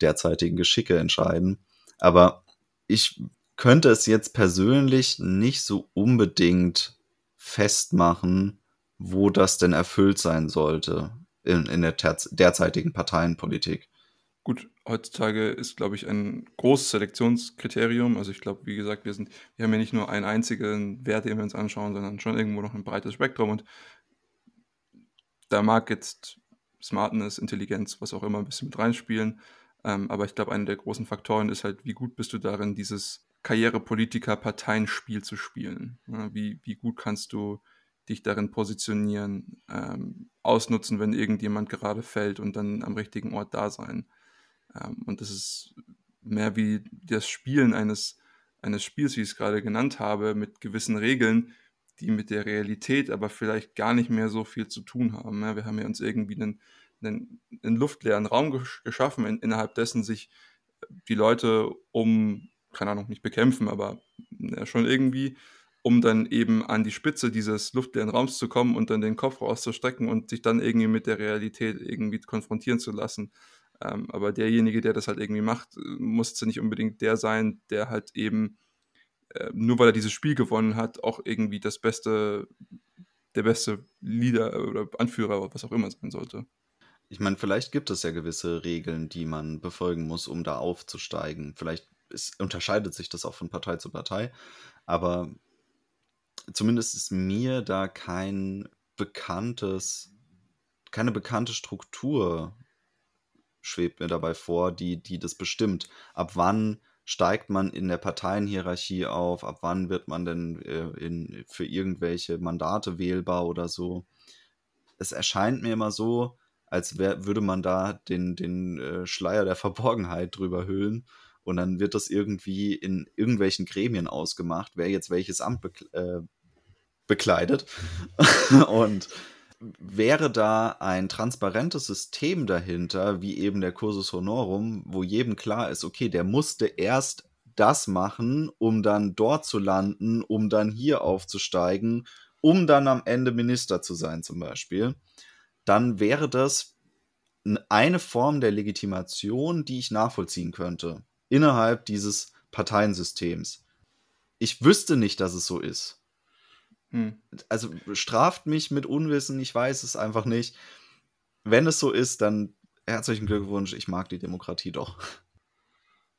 derzeitigen Geschicke entscheiden. Aber ich könnte es jetzt persönlich nicht so unbedingt festmachen, wo das denn erfüllt sein sollte in, in der derzeitigen Parteienpolitik. Gut, heutzutage ist, glaube ich, ein großes Selektionskriterium. Also ich glaube, wie gesagt, wir sind, wir haben ja nicht nur einen einzigen Wert, den wir uns anschauen, sondern schon irgendwo noch ein breites Spektrum. Und da mag jetzt Smartness, Intelligenz, was auch immer, ein bisschen mit reinspielen. Ähm, aber ich glaube, einer der großen Faktoren ist halt, wie gut bist du darin, dieses Karrierepolitiker-Parteienspiel zu spielen. Ja, wie, wie gut kannst du dich darin positionieren, ähm, ausnutzen, wenn irgendjemand gerade fällt und dann am richtigen Ort da sein. Ähm, und das ist mehr wie das Spielen eines, eines Spiels, wie ich es gerade genannt habe, mit gewissen Regeln, die mit der Realität aber vielleicht gar nicht mehr so viel zu tun haben. Ja, wir haben ja uns irgendwie einen, einen, einen luftleeren Raum gesch geschaffen, in, innerhalb dessen sich die Leute um, keine Ahnung, nicht bekämpfen, aber ja, schon irgendwie, um dann eben an die Spitze dieses luftleeren Raums zu kommen und dann den Kopf rauszustrecken und sich dann irgendwie mit der Realität irgendwie konfrontieren zu lassen. Ähm, aber derjenige, der das halt irgendwie macht, musste nicht unbedingt der sein, der halt eben, äh, nur weil er dieses Spiel gewonnen hat, auch irgendwie das beste, der beste Leader oder Anführer, was auch immer sein sollte. Ich meine, vielleicht gibt es ja gewisse Regeln, die man befolgen muss, um da aufzusteigen. Vielleicht ist, unterscheidet sich das auch von Partei zu Partei, aber zumindest ist mir da kein bekanntes, keine bekannte Struktur schwebt mir dabei vor, die, die das bestimmt. Ab wann steigt man in der Parteienhierarchie auf? Ab wann wird man denn äh, in, für irgendwelche Mandate wählbar oder so? Es erscheint mir immer so, als wär, würde man da den, den äh, Schleier der Verborgenheit drüber hüllen und dann wird das irgendwie in irgendwelchen Gremien ausgemacht, wer jetzt welches Amt bekl äh, bekleidet. und wäre da ein transparentes System dahinter, wie eben der Cursus Honorum, wo jedem klar ist, okay, der musste erst das machen, um dann dort zu landen, um dann hier aufzusteigen, um dann am Ende Minister zu sein zum Beispiel, dann wäre das eine Form der Legitimation, die ich nachvollziehen könnte, innerhalb dieses Parteiensystems. Ich wüsste nicht, dass es so ist. Hm. Also straft mich mit Unwissen, ich weiß es einfach nicht. Wenn es so ist, dann herzlichen Glückwunsch, ich mag die Demokratie doch.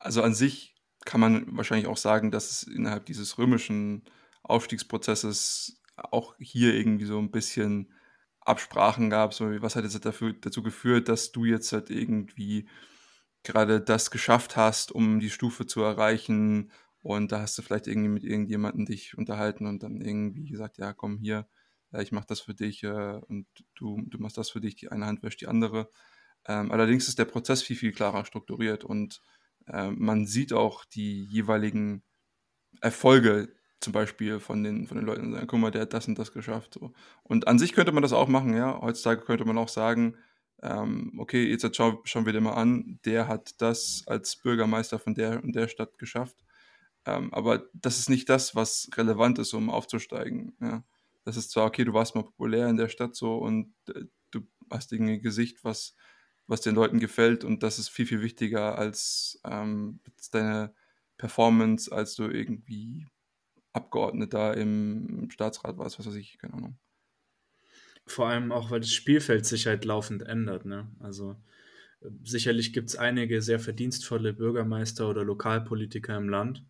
Also an sich kann man wahrscheinlich auch sagen, dass es innerhalb dieses römischen Aufstiegsprozesses auch hier irgendwie so ein bisschen Absprachen gab, so was hat jetzt dafür, dazu geführt, dass du jetzt halt irgendwie gerade das geschafft hast, um die Stufe zu erreichen, und da hast du vielleicht irgendwie mit irgendjemandem dich unterhalten und dann irgendwie gesagt, ja, komm hier, ja, ich mach das für dich äh, und du, du machst das für dich, die eine Hand wäscht die andere. Ähm, allerdings ist der Prozess viel, viel klarer strukturiert und äh, man sieht auch die jeweiligen Erfolge zum Beispiel von den, von den Leuten sagen, guck mal, der hat das und das geschafft. So. Und an sich könnte man das auch machen, ja. Heutzutage könnte man auch sagen, ähm, okay, jetzt schau, schauen wir dir mal an, der hat das als Bürgermeister von der und der Stadt geschafft. Ähm, aber das ist nicht das, was relevant ist, um aufzusteigen. Ja. Das ist zwar, okay, du warst mal populär in der Stadt so und äh, du hast ein Gesicht, was, was den Leuten gefällt und das ist viel, viel wichtiger als ähm, deine Performance, als du irgendwie Abgeordneter im Staatsrat warst, was weiß ich, keine Ahnung. Vor allem auch, weil das Spielfeld sich halt laufend ändert. Ne? Also sicherlich gibt es einige sehr verdienstvolle Bürgermeister oder Lokalpolitiker im Land,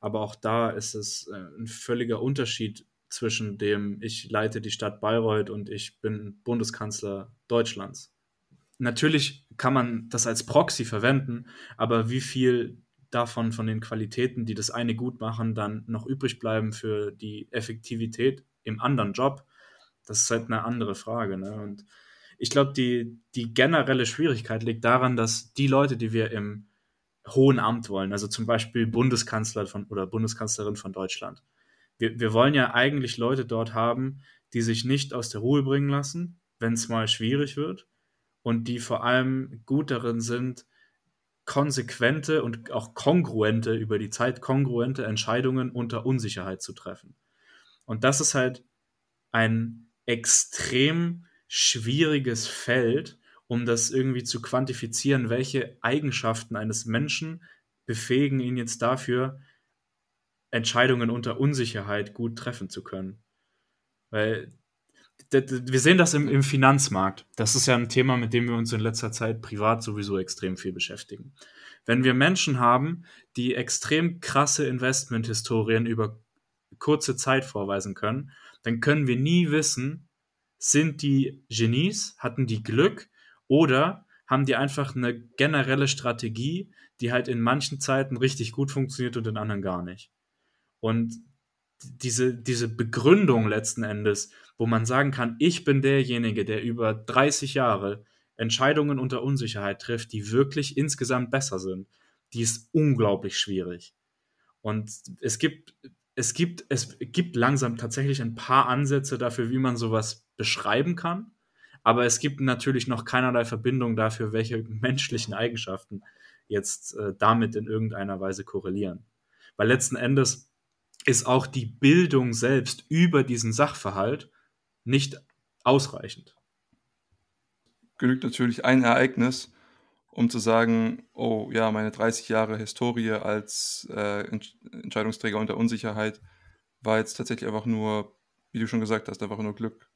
aber auch da ist es äh, ein völliger Unterschied zwischen dem, ich leite die Stadt Bayreuth und ich bin Bundeskanzler Deutschlands. Natürlich kann man das als Proxy verwenden, aber wie viel davon, von den Qualitäten, die das eine gut machen, dann noch übrig bleiben für die Effektivität im anderen Job, das ist halt eine andere Frage. Ne? Und ich glaube, die, die generelle Schwierigkeit liegt daran, dass die Leute, die wir im hohen Amt wollen, also zum Beispiel Bundeskanzler von, oder Bundeskanzlerin von Deutschland, wir, wir wollen ja eigentlich Leute dort haben, die sich nicht aus der Ruhe bringen lassen, wenn es mal schwierig wird und die vor allem gut darin sind, konsequente und auch kongruente, über die Zeit kongruente Entscheidungen unter Unsicherheit zu treffen. Und das ist halt ein extrem schwieriges Feld, um das irgendwie zu quantifizieren, welche Eigenschaften eines Menschen befähigen ihn jetzt dafür, Entscheidungen unter Unsicherheit gut treffen zu können. Weil wir sehen das im, im, Finanzmarkt. Das ist ja ein Thema, mit dem wir uns in letzter Zeit privat sowieso extrem viel beschäftigen. Wenn wir Menschen haben, die extrem krasse Investmenthistorien über kurze Zeit vorweisen können, dann können wir nie wissen, sind die Genies, hatten die Glück oder haben die einfach eine generelle Strategie, die halt in manchen Zeiten richtig gut funktioniert und in anderen gar nicht. Und diese, diese Begründung letzten Endes, wo man sagen kann, ich bin derjenige, der über 30 Jahre Entscheidungen unter Unsicherheit trifft, die wirklich insgesamt besser sind, die ist unglaublich schwierig. Und es gibt, es gibt, es gibt langsam tatsächlich ein paar Ansätze dafür, wie man sowas beschreiben kann. Aber es gibt natürlich noch keinerlei Verbindung dafür, welche menschlichen Eigenschaften jetzt äh, damit in irgendeiner Weise korrelieren. Weil letzten Endes ist auch die Bildung selbst über diesen Sachverhalt nicht ausreichend. Genügt natürlich ein Ereignis, um zu sagen, oh ja, meine 30 Jahre Historie als äh, Entscheidungsträger unter Unsicherheit war jetzt tatsächlich einfach nur, wie du schon gesagt hast, einfach nur Glück.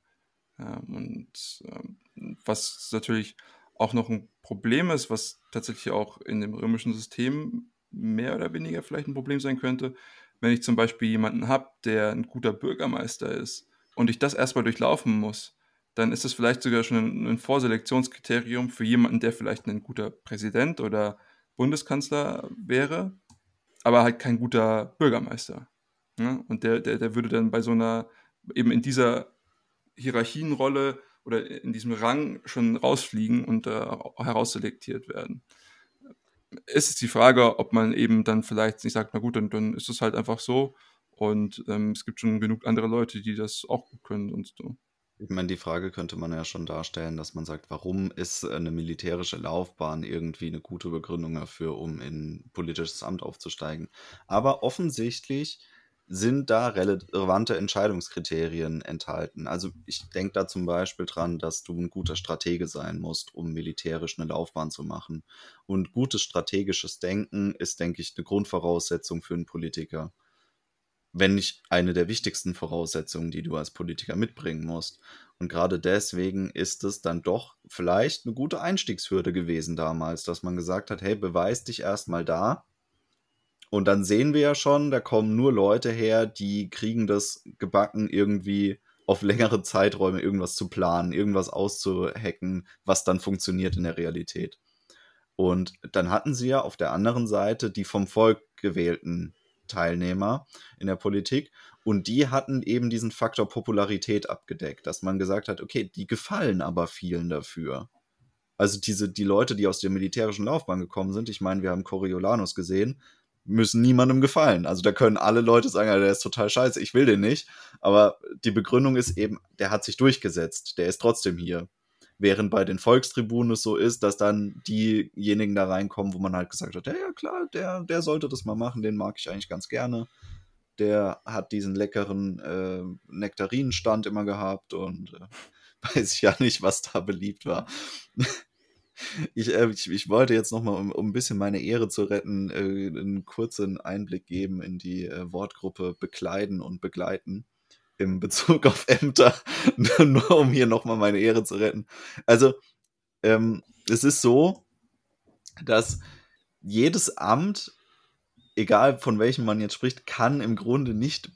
Ja, und ähm, was natürlich auch noch ein Problem ist, was tatsächlich auch in dem römischen System mehr oder weniger vielleicht ein Problem sein könnte, wenn ich zum Beispiel jemanden habe, der ein guter Bürgermeister ist und ich das erstmal durchlaufen muss, dann ist das vielleicht sogar schon ein, ein Vorselektionskriterium für jemanden, der vielleicht ein guter Präsident oder Bundeskanzler wäre, aber halt kein guter Bürgermeister. Ne? Und der, der, der würde dann bei so einer, eben in dieser Hierarchienrolle oder in diesem Rang schon rausfliegen und äh, herausselektiert werden ist es die Frage, ob man eben dann vielleicht nicht sagt, na gut, dann, dann ist es halt einfach so. Und ähm, es gibt schon genug andere Leute, die das auch gut können und so. Ich meine, die Frage könnte man ja schon darstellen, dass man sagt, warum ist eine militärische Laufbahn irgendwie eine gute Begründung dafür, um in politisches Amt aufzusteigen? Aber offensichtlich sind da relevante Entscheidungskriterien enthalten. Also ich denke da zum Beispiel dran, dass du ein guter Stratege sein musst, um militärisch eine Laufbahn zu machen. Und gutes strategisches Denken ist, denke ich, eine Grundvoraussetzung für einen Politiker. Wenn nicht eine der wichtigsten Voraussetzungen, die du als Politiker mitbringen musst. Und gerade deswegen ist es dann doch vielleicht eine gute Einstiegshürde gewesen damals, dass man gesagt hat, hey, beweis dich erstmal da, und dann sehen wir ja schon, da kommen nur Leute her, die kriegen das gebacken, irgendwie auf längere Zeiträume irgendwas zu planen, irgendwas auszuhacken, was dann funktioniert in der Realität. Und dann hatten sie ja auf der anderen Seite die vom Volk gewählten Teilnehmer in der Politik und die hatten eben diesen Faktor Popularität abgedeckt, dass man gesagt hat, okay, die gefallen aber vielen dafür. Also diese, die Leute, die aus der militärischen Laufbahn gekommen sind, ich meine, wir haben Coriolanus gesehen, müssen niemandem gefallen. Also da können alle Leute sagen, der ist total scheiße, ich will den nicht. Aber die Begründung ist eben, der hat sich durchgesetzt, der ist trotzdem hier. Während bei den Volkstribunen es so ist, dass dann diejenigen da reinkommen, wo man halt gesagt hat, ja, ja klar, der, der sollte das mal machen, den mag ich eigentlich ganz gerne. Der hat diesen leckeren äh, Nektarinenstand immer gehabt und äh, weiß ich ja nicht, was da beliebt war. Ich, äh, ich, ich, wollte jetzt nochmal, um, um ein bisschen meine Ehre zu retten, äh, einen kurzen Einblick geben in die äh, Wortgruppe bekleiden und begleiten im Bezug auf Ämter, nur um hier nochmal meine Ehre zu retten. Also, ähm, es ist so, dass jedes Amt, egal von welchem man jetzt spricht, kann im Grunde nicht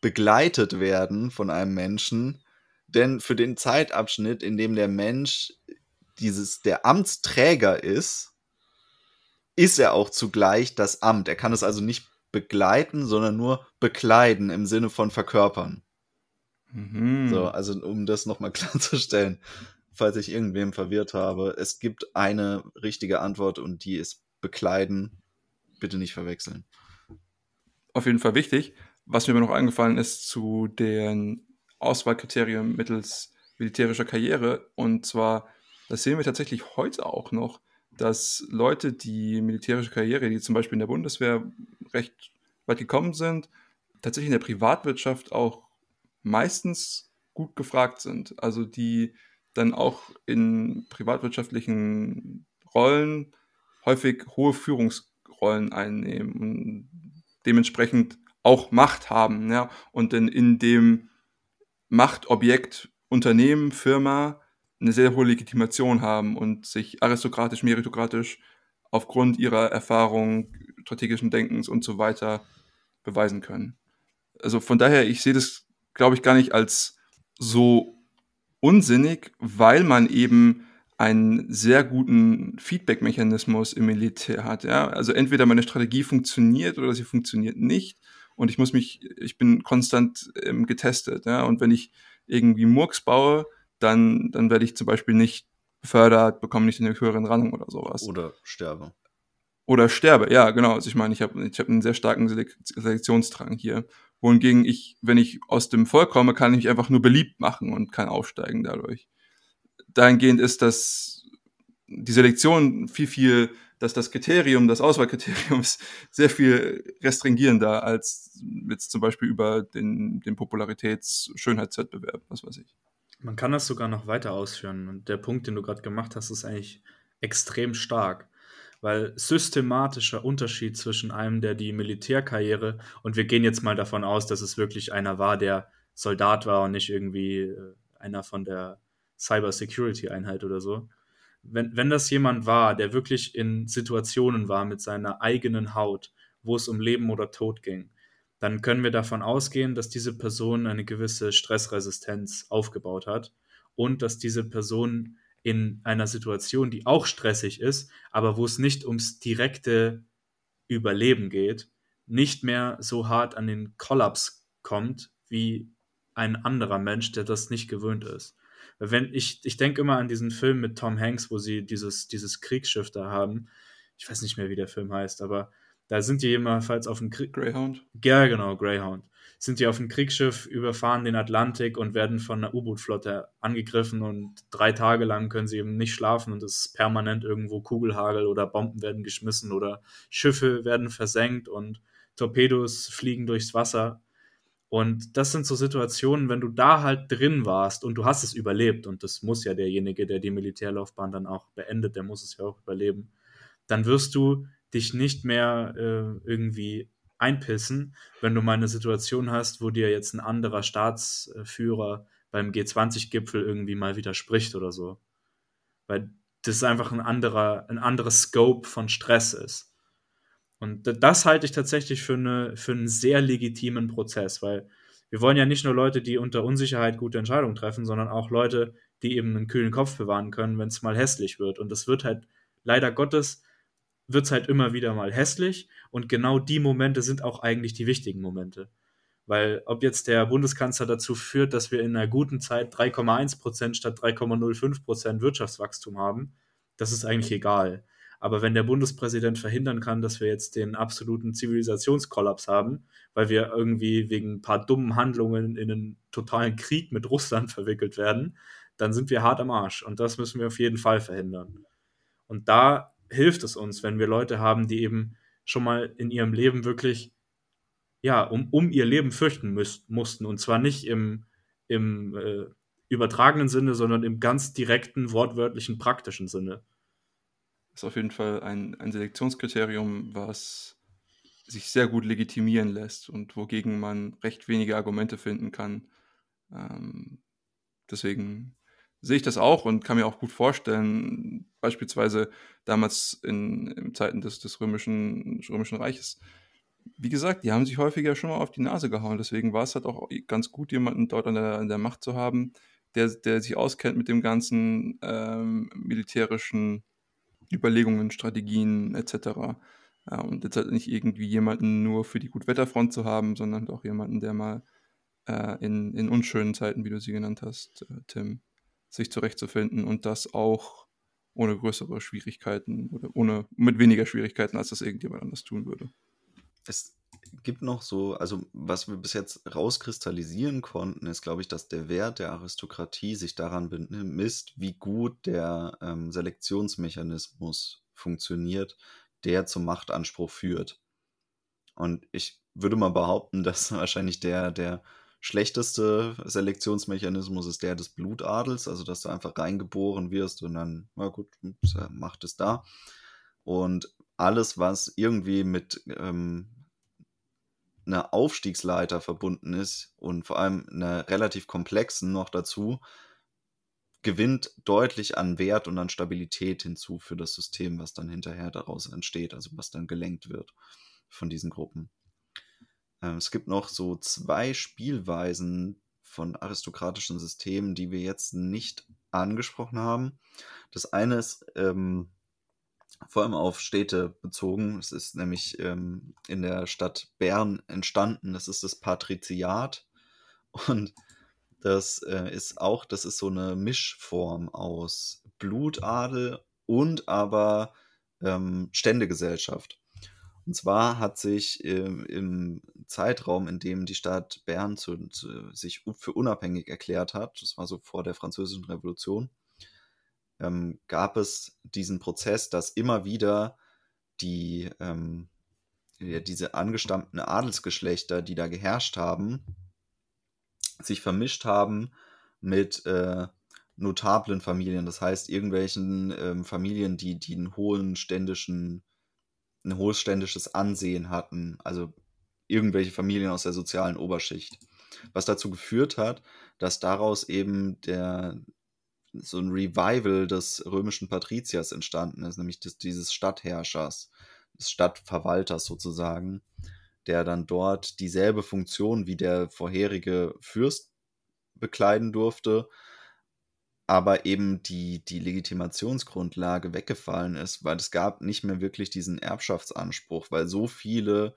begleitet werden von einem Menschen, denn für den Zeitabschnitt, in dem der Mensch dieses, der Amtsträger ist, ist er auch zugleich das Amt. Er kann es also nicht begleiten, sondern nur bekleiden im Sinne von verkörpern. Mhm. So, also um das nochmal klarzustellen, falls ich irgendwem verwirrt habe, es gibt eine richtige Antwort und die ist bekleiden. Bitte nicht verwechseln. Auf jeden Fall wichtig. Was mir noch eingefallen ist zu den Auswahlkriterien mittels militärischer Karriere, und zwar, das sehen wir tatsächlich heute auch noch, dass Leute, die militärische Karriere, die zum Beispiel in der Bundeswehr recht weit gekommen sind, tatsächlich in der Privatwirtschaft auch meistens gut gefragt sind. Also die dann auch in privatwirtschaftlichen Rollen häufig hohe Führungsrollen einnehmen und dementsprechend auch Macht haben. Ja? Und dann in dem Machtobjekt Unternehmen, Firma eine sehr hohe Legitimation haben und sich aristokratisch, meritokratisch aufgrund ihrer Erfahrung, strategischen Denkens und so weiter beweisen können. Also von daher, ich sehe das glaube ich, gar nicht als so unsinnig, weil man eben einen sehr guten Feedback-Mechanismus im Militär hat. Ja? Also entweder meine Strategie funktioniert oder sie funktioniert nicht. Und ich muss mich, ich bin konstant ähm, getestet. Ja? Und wenn ich irgendwie Murks baue, dann, dann werde ich zum Beispiel nicht befördert, bekomme nicht den höheren Rang oder sowas. Oder sterbe. Oder sterbe, ja, genau. Also ich meine, ich habe ich hab einen sehr starken Selektionsdrang hier wohingegen ich, wenn ich aus dem Volk komme, kann ich mich einfach nur beliebt machen und kann aufsteigen dadurch. Dahingehend ist das, die Selektion viel, viel, dass das Kriterium, das Auswahlkriterium ist sehr viel restringierender als jetzt zum Beispiel über den, den Popularitäts-Schönheitswettbewerb, was weiß ich. Man kann das sogar noch weiter ausführen und der Punkt, den du gerade gemacht hast, ist eigentlich extrem stark weil systematischer Unterschied zwischen einem, der die Militärkarriere, und wir gehen jetzt mal davon aus, dass es wirklich einer war, der Soldat war und nicht irgendwie äh, einer von der Cyber Security Einheit oder so. Wenn, wenn das jemand war, der wirklich in Situationen war mit seiner eigenen Haut, wo es um Leben oder Tod ging, dann können wir davon ausgehen, dass diese Person eine gewisse Stressresistenz aufgebaut hat und dass diese Person in einer Situation, die auch stressig ist, aber wo es nicht ums direkte Überleben geht, nicht mehr so hart an den Kollaps kommt wie ein anderer Mensch, der das nicht gewöhnt ist. Wenn ich, ich denke immer an diesen Film mit Tom Hanks, wo sie dieses, dieses Kriegsschiff da haben. Ich weiß nicht mehr, wie der Film heißt, aber da sind die jedenfalls auf dem Krieg. Greyhound? Ja, genau, Greyhound sind die auf dem Kriegsschiff, überfahren den Atlantik und werden von einer U-Boot-Flotte angegriffen und drei Tage lang können sie eben nicht schlafen und es ist permanent irgendwo Kugelhagel oder Bomben werden geschmissen oder Schiffe werden versenkt und Torpedos fliegen durchs Wasser. Und das sind so Situationen, wenn du da halt drin warst und du hast es überlebt, und das muss ja derjenige, der die Militärlaufbahn dann auch beendet, der muss es ja auch überleben, dann wirst du dich nicht mehr äh, irgendwie einpissen, wenn du mal eine Situation hast, wo dir jetzt ein anderer Staatsführer beim G20-Gipfel irgendwie mal widerspricht oder so. Weil das einfach ein anderer, ein anderes Scope von Stress ist. Und das halte ich tatsächlich für, eine, für einen sehr legitimen Prozess, weil wir wollen ja nicht nur Leute, die unter Unsicherheit gute Entscheidungen treffen, sondern auch Leute, die eben einen kühlen Kopf bewahren können, wenn es mal hässlich wird. Und das wird halt leider Gottes wird es halt immer wieder mal hässlich und genau die Momente sind auch eigentlich die wichtigen Momente. Weil ob jetzt der Bundeskanzler dazu führt, dass wir in einer guten Zeit 3,1% statt 3,05% Wirtschaftswachstum haben, das ist eigentlich egal. Aber wenn der Bundespräsident verhindern kann, dass wir jetzt den absoluten Zivilisationskollaps haben, weil wir irgendwie wegen ein paar dummen Handlungen in einen totalen Krieg mit Russland verwickelt werden, dann sind wir hart am Arsch. Und das müssen wir auf jeden Fall verhindern. Und da hilft es uns, wenn wir Leute haben, die eben schon mal in ihrem Leben wirklich, ja, um, um ihr Leben fürchten müß, mussten. Und zwar nicht im, im äh, übertragenen Sinne, sondern im ganz direkten, wortwörtlichen, praktischen Sinne. Das ist auf jeden Fall ein, ein Selektionskriterium, was sich sehr gut legitimieren lässt und wogegen man recht wenige Argumente finden kann. Ähm, deswegen sehe ich das auch und kann mir auch gut vorstellen, beispielsweise damals in, in Zeiten des, des römischen, römischen Reiches. Wie gesagt, die haben sich häufiger schon mal auf die Nase gehauen. Deswegen war es halt auch ganz gut, jemanden dort an der, an der Macht zu haben, der, der sich auskennt mit dem ganzen ähm, militärischen Überlegungen, Strategien etc. Ja, und jetzt halt nicht irgendwie jemanden nur für die Gutwetterfront zu haben, sondern auch jemanden, der mal äh, in, in unschönen Zeiten, wie du sie genannt hast, äh, Tim, sich zurechtzufinden und das auch ohne größere Schwierigkeiten oder ohne mit weniger Schwierigkeiten, als das irgendjemand anders tun würde. Es gibt noch so, also was wir bis jetzt rauskristallisieren konnten, ist, glaube ich, dass der Wert der Aristokratie sich daran bemisst, wie gut der ähm, Selektionsmechanismus funktioniert, der zum Machtanspruch führt. Und ich würde mal behaupten, dass wahrscheinlich der, der schlechteste Selektionsmechanismus ist der des Blutadels, also dass du einfach reingeboren wirst und dann, na gut, macht es da. Und alles, was irgendwie mit ähm, einer Aufstiegsleiter verbunden ist und vor allem einer relativ komplexen noch dazu, gewinnt deutlich an Wert und an Stabilität hinzu für das System, was dann hinterher daraus entsteht, also was dann gelenkt wird von diesen Gruppen. Ähm, es gibt noch so zwei Spielweisen von aristokratischen Systemen, die wir jetzt nicht angesprochen haben. Das eine ist ähm, vor allem auf Städte bezogen. Es ist nämlich ähm, in der Stadt Bern entstanden. Das ist das Patriziat. Und das äh, ist auch, das ist so eine Mischform aus Blutadel und aber ähm, Ständegesellschaft. Und zwar hat sich äh, im Zeitraum, in dem die Stadt Bern zu, zu, sich für unabhängig erklärt hat, das war so vor der Französischen Revolution, ähm, gab es diesen Prozess, dass immer wieder die, ähm, ja, diese angestammten Adelsgeschlechter, die da geherrscht haben, sich vermischt haben mit äh, notablen Familien, das heißt irgendwelchen ähm, Familien, die, die einen hohen ständischen ein hohes ständisches Ansehen hatten, also irgendwelche Familien aus der sozialen Oberschicht. Was dazu geführt hat, dass daraus eben der, so ein Revival des römischen Patriziers entstanden ist, nämlich des, dieses Stadtherrschers, des Stadtverwalters sozusagen, der dann dort dieselbe Funktion wie der vorherige Fürst bekleiden durfte, aber eben die, die Legitimationsgrundlage weggefallen ist, weil es gab nicht mehr wirklich diesen Erbschaftsanspruch, weil so viele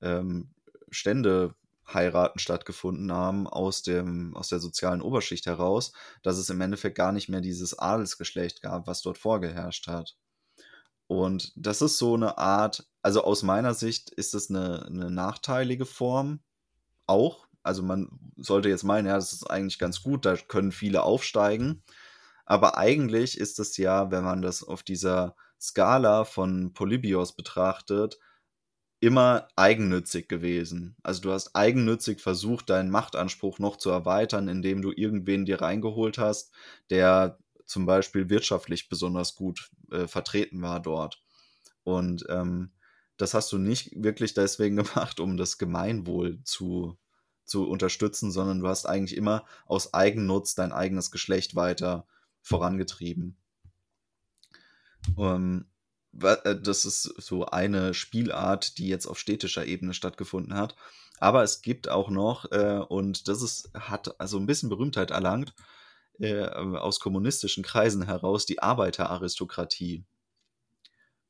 ähm, Stände Heiraten stattgefunden haben aus, dem, aus der sozialen Oberschicht heraus, dass es im Endeffekt gar nicht mehr dieses Adelsgeschlecht gab, was dort vorgeherrscht hat. Und das ist so eine Art, also aus meiner Sicht ist es eine, eine nachteilige Form auch, also man sollte jetzt meinen, ja, das ist eigentlich ganz gut, da können viele aufsteigen. Aber eigentlich ist es ja, wenn man das auf dieser Skala von Polybios betrachtet, immer eigennützig gewesen. Also du hast eigennützig versucht, deinen Machtanspruch noch zu erweitern, indem du irgendwen dir reingeholt hast, der zum Beispiel wirtschaftlich besonders gut äh, vertreten war dort. Und ähm, das hast du nicht wirklich deswegen gemacht, um das Gemeinwohl zu zu unterstützen, sondern du hast eigentlich immer aus Eigennutz dein eigenes Geschlecht weiter vorangetrieben. Um, ähm, äh, das ist so eine Spielart, die jetzt auf städtischer Ebene stattgefunden hat. Aber es gibt auch noch, äh, und das ist, hat also ein bisschen Berühmtheit erlangt, äh, aus kommunistischen Kreisen heraus, die Arbeiteraristokratie.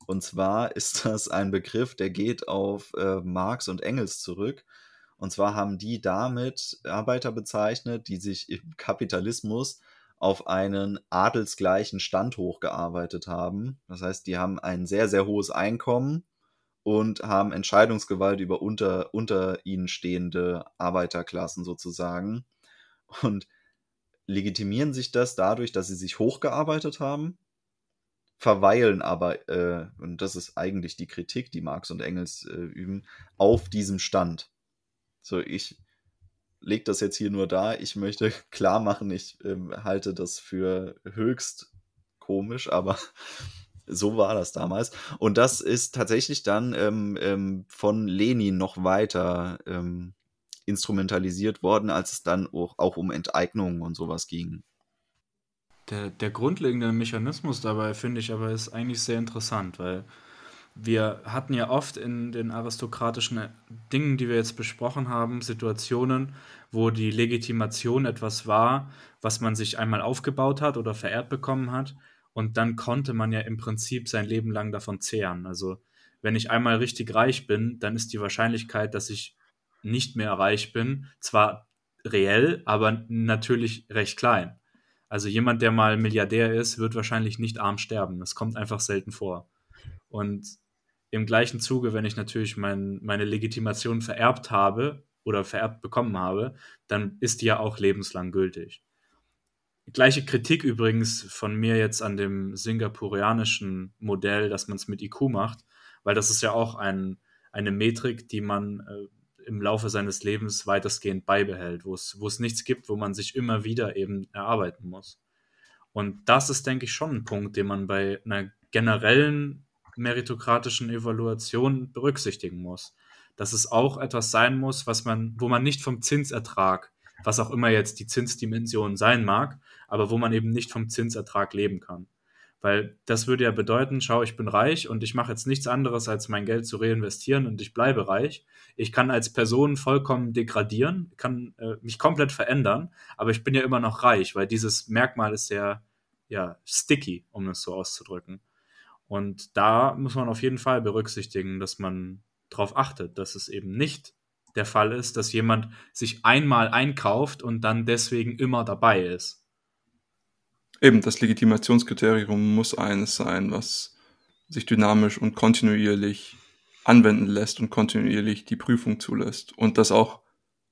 Und zwar ist das ein Begriff, der geht auf äh, Marx und Engels zurück und zwar haben die damit Arbeiter bezeichnet, die sich im Kapitalismus auf einen adelsgleichen Stand hochgearbeitet haben. Das heißt, die haben ein sehr, sehr hohes Einkommen und haben Entscheidungsgewalt über unter, unter ihnen stehende Arbeiterklassen sozusagen. Und legitimieren sich das dadurch, dass sie sich hochgearbeitet haben, verweilen aber, äh, und das ist eigentlich die Kritik, die Marx und Engels äh, üben, auf diesem Stand. So, ich lege das jetzt hier nur da. Ich möchte klar machen, ich äh, halte das für höchst komisch, aber so war das damals. Und das ist tatsächlich dann ähm, ähm, von Lenin noch weiter ähm, instrumentalisiert worden, als es dann auch, auch um Enteignungen und sowas ging. Der, der grundlegende Mechanismus dabei, finde ich aber, ist eigentlich sehr interessant, weil wir hatten ja oft in den aristokratischen Dingen, die wir jetzt besprochen haben, Situationen, wo die Legitimation etwas war, was man sich einmal aufgebaut hat oder vererbt bekommen hat. Und dann konnte man ja im Prinzip sein Leben lang davon zehren. Also wenn ich einmal richtig reich bin, dann ist die Wahrscheinlichkeit, dass ich nicht mehr reich bin, zwar reell, aber natürlich recht klein. Also jemand, der mal Milliardär ist, wird wahrscheinlich nicht arm sterben. Das kommt einfach selten vor. Und im gleichen Zuge, wenn ich natürlich mein, meine Legitimation vererbt habe oder vererbt bekommen habe, dann ist die ja auch lebenslang gültig. Gleiche Kritik übrigens von mir jetzt an dem singapurianischen Modell, dass man es mit IQ macht, weil das ist ja auch ein, eine Metrik, die man äh, im Laufe seines Lebens weitestgehend beibehält, wo es, wo es nichts gibt, wo man sich immer wieder eben erarbeiten muss. Und das ist, denke ich, schon ein Punkt, den man bei einer generellen meritokratischen Evaluation berücksichtigen muss. Dass es auch etwas sein muss, was man, wo man nicht vom Zinsertrag, was auch immer jetzt die Zinsdimension sein mag, aber wo man eben nicht vom Zinsertrag leben kann. Weil das würde ja bedeuten, schau, ich bin reich und ich mache jetzt nichts anderes, als mein Geld zu reinvestieren und ich bleibe reich. Ich kann als Person vollkommen degradieren, kann äh, mich komplett verändern, aber ich bin ja immer noch reich, weil dieses Merkmal ist sehr ja, sticky, um es so auszudrücken. Und da muss man auf jeden Fall berücksichtigen, dass man darauf achtet, dass es eben nicht der Fall ist, dass jemand sich einmal einkauft und dann deswegen immer dabei ist. Eben, das Legitimationskriterium muss eines sein, was sich dynamisch und kontinuierlich anwenden lässt und kontinuierlich die Prüfung zulässt und das auch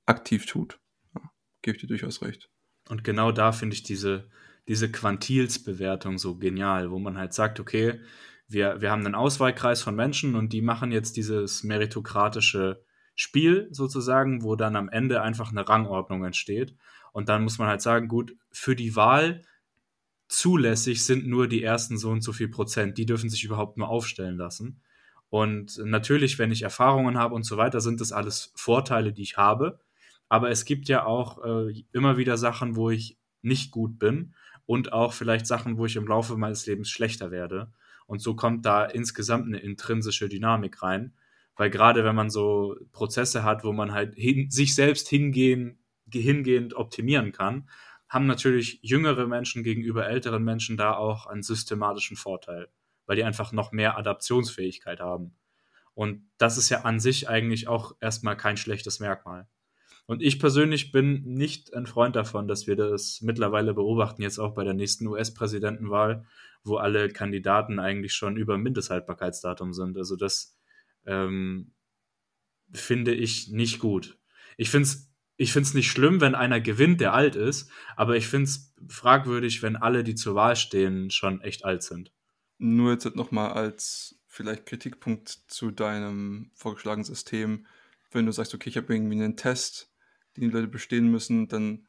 aktiv tut. Ja, Gebe ich dir durchaus recht. Und genau da finde ich diese, diese Quantilsbewertung so genial, wo man halt sagt, okay, wir, wir haben einen Auswahlkreis von Menschen und die machen jetzt dieses meritokratische Spiel sozusagen, wo dann am Ende einfach eine Rangordnung entsteht. Und dann muss man halt sagen, gut, für die Wahl zulässig sind nur die ersten so und so viel Prozent. Die dürfen sich überhaupt nur aufstellen lassen. Und natürlich, wenn ich Erfahrungen habe und so weiter, sind das alles Vorteile, die ich habe. Aber es gibt ja auch äh, immer wieder Sachen, wo ich nicht gut bin und auch vielleicht Sachen, wo ich im Laufe meines Lebens schlechter werde. Und so kommt da insgesamt eine intrinsische Dynamik rein. Weil gerade wenn man so Prozesse hat, wo man halt hin, sich selbst hingehen, hingehend optimieren kann, haben natürlich jüngere Menschen gegenüber älteren Menschen da auch einen systematischen Vorteil, weil die einfach noch mehr Adaptionsfähigkeit haben. Und das ist ja an sich eigentlich auch erstmal kein schlechtes Merkmal. Und ich persönlich bin nicht ein Freund davon, dass wir das mittlerweile beobachten, jetzt auch bei der nächsten US-Präsidentenwahl, wo alle Kandidaten eigentlich schon über Mindesthaltbarkeitsdatum sind. Also das ähm, finde ich nicht gut. Ich finde es ich finde es nicht schlimm, wenn einer gewinnt, der alt ist, aber ich finde es fragwürdig, wenn alle, die zur Wahl stehen, schon echt alt sind. Nur jetzt nochmal als vielleicht Kritikpunkt zu deinem vorgeschlagenen System, wenn du sagst, okay, ich habe irgendwie einen Test, die Leute bestehen müssen, dann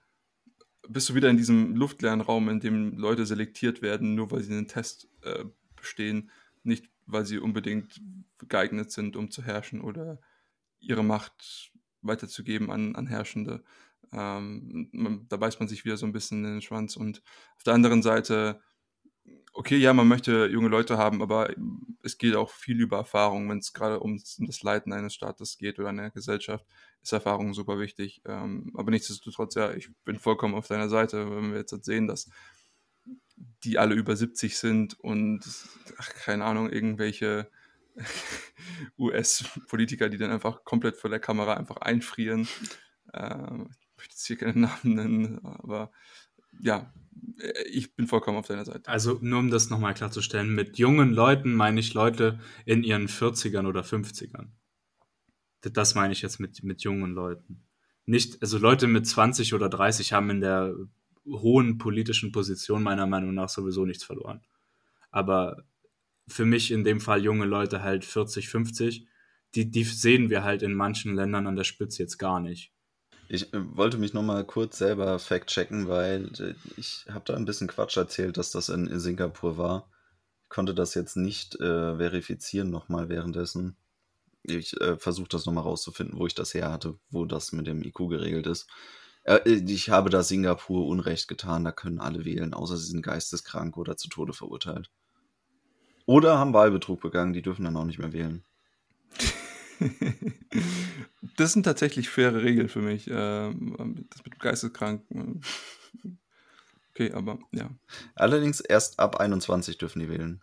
bist du wieder in diesem luftleeren Raum, in dem Leute selektiert werden, nur weil sie einen Test äh, bestehen, nicht weil sie unbedingt geeignet sind, um zu herrschen oder ihre Macht weiterzugeben an, an Herrschende. Ähm, man, da beißt man sich wieder so ein bisschen in den Schwanz. Und auf der anderen Seite, okay, ja, man möchte junge Leute haben, aber es geht auch viel über Erfahrung. Wenn es gerade um das Leiten eines Staates geht oder einer Gesellschaft, ist Erfahrung super wichtig. Ähm, aber nichtsdestotrotz, ja, ich bin vollkommen auf deiner Seite, wenn wir jetzt sehen, dass die alle über 70 sind und, ach, keine Ahnung, irgendwelche US-Politiker, die dann einfach komplett vor der Kamera einfach einfrieren. Äh, ich möchte jetzt hier keinen Namen nennen, aber ja, ich bin vollkommen auf deiner Seite. Also nur um das nochmal klarzustellen, mit jungen Leuten meine ich Leute in ihren 40ern oder 50ern. Das meine ich jetzt mit, mit jungen Leuten. Nicht, also Leute mit 20 oder 30 haben in der hohen politischen Position meiner Meinung nach sowieso nichts verloren. Aber für mich in dem Fall junge Leute halt 40, 50, die, die sehen wir halt in manchen Ländern an der Spitze jetzt gar nicht. Ich äh, wollte mich nochmal kurz selber fact-checken, weil äh, ich habe da ein bisschen Quatsch erzählt, dass das in Singapur war. Ich konnte das jetzt nicht äh, verifizieren nochmal währenddessen. Ich äh, versuche das nochmal rauszufinden, wo ich das her hatte, wo das mit dem IQ geregelt ist. Äh, ich habe da Singapur Unrecht getan, da können alle wählen, außer sie sind geisteskrank oder zu Tode verurteilt. Oder haben Wahlbetrug begangen, die dürfen dann auch nicht mehr wählen. das sind tatsächlich faire Regeln für mich. Ähm, das mit geisteskrank. Äh, okay, aber ja. Allerdings erst ab 21 dürfen die wählen.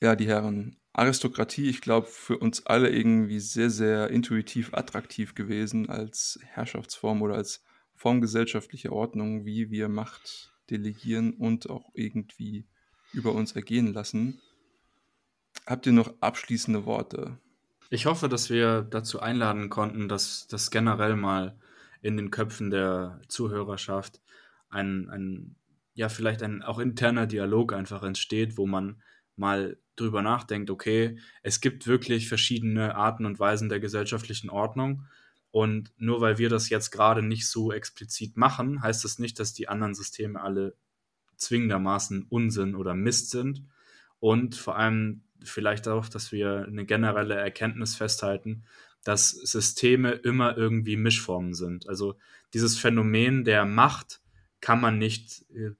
Ja, die Herren. Aristokratie, ich glaube, für uns alle irgendwie sehr, sehr intuitiv attraktiv gewesen als Herrschaftsform oder als Form gesellschaftlicher Ordnung, wie wir Macht delegieren und auch irgendwie über uns ergehen lassen. Habt ihr noch abschließende Worte? Ich hoffe, dass wir dazu einladen konnten, dass das generell mal in den Köpfen der Zuhörerschaft ein, ein ja, vielleicht ein auch interner Dialog einfach entsteht, wo man mal drüber nachdenkt, okay, es gibt wirklich verschiedene Arten und Weisen der gesellschaftlichen Ordnung. Und nur weil wir das jetzt gerade nicht so explizit machen, heißt das nicht, dass die anderen Systeme alle zwingendermaßen Unsinn oder Mist sind. Und vor allem vielleicht auch, dass wir eine generelle Erkenntnis festhalten, dass Systeme immer irgendwie Mischformen sind. Also dieses Phänomen der Macht kann man nicht äh,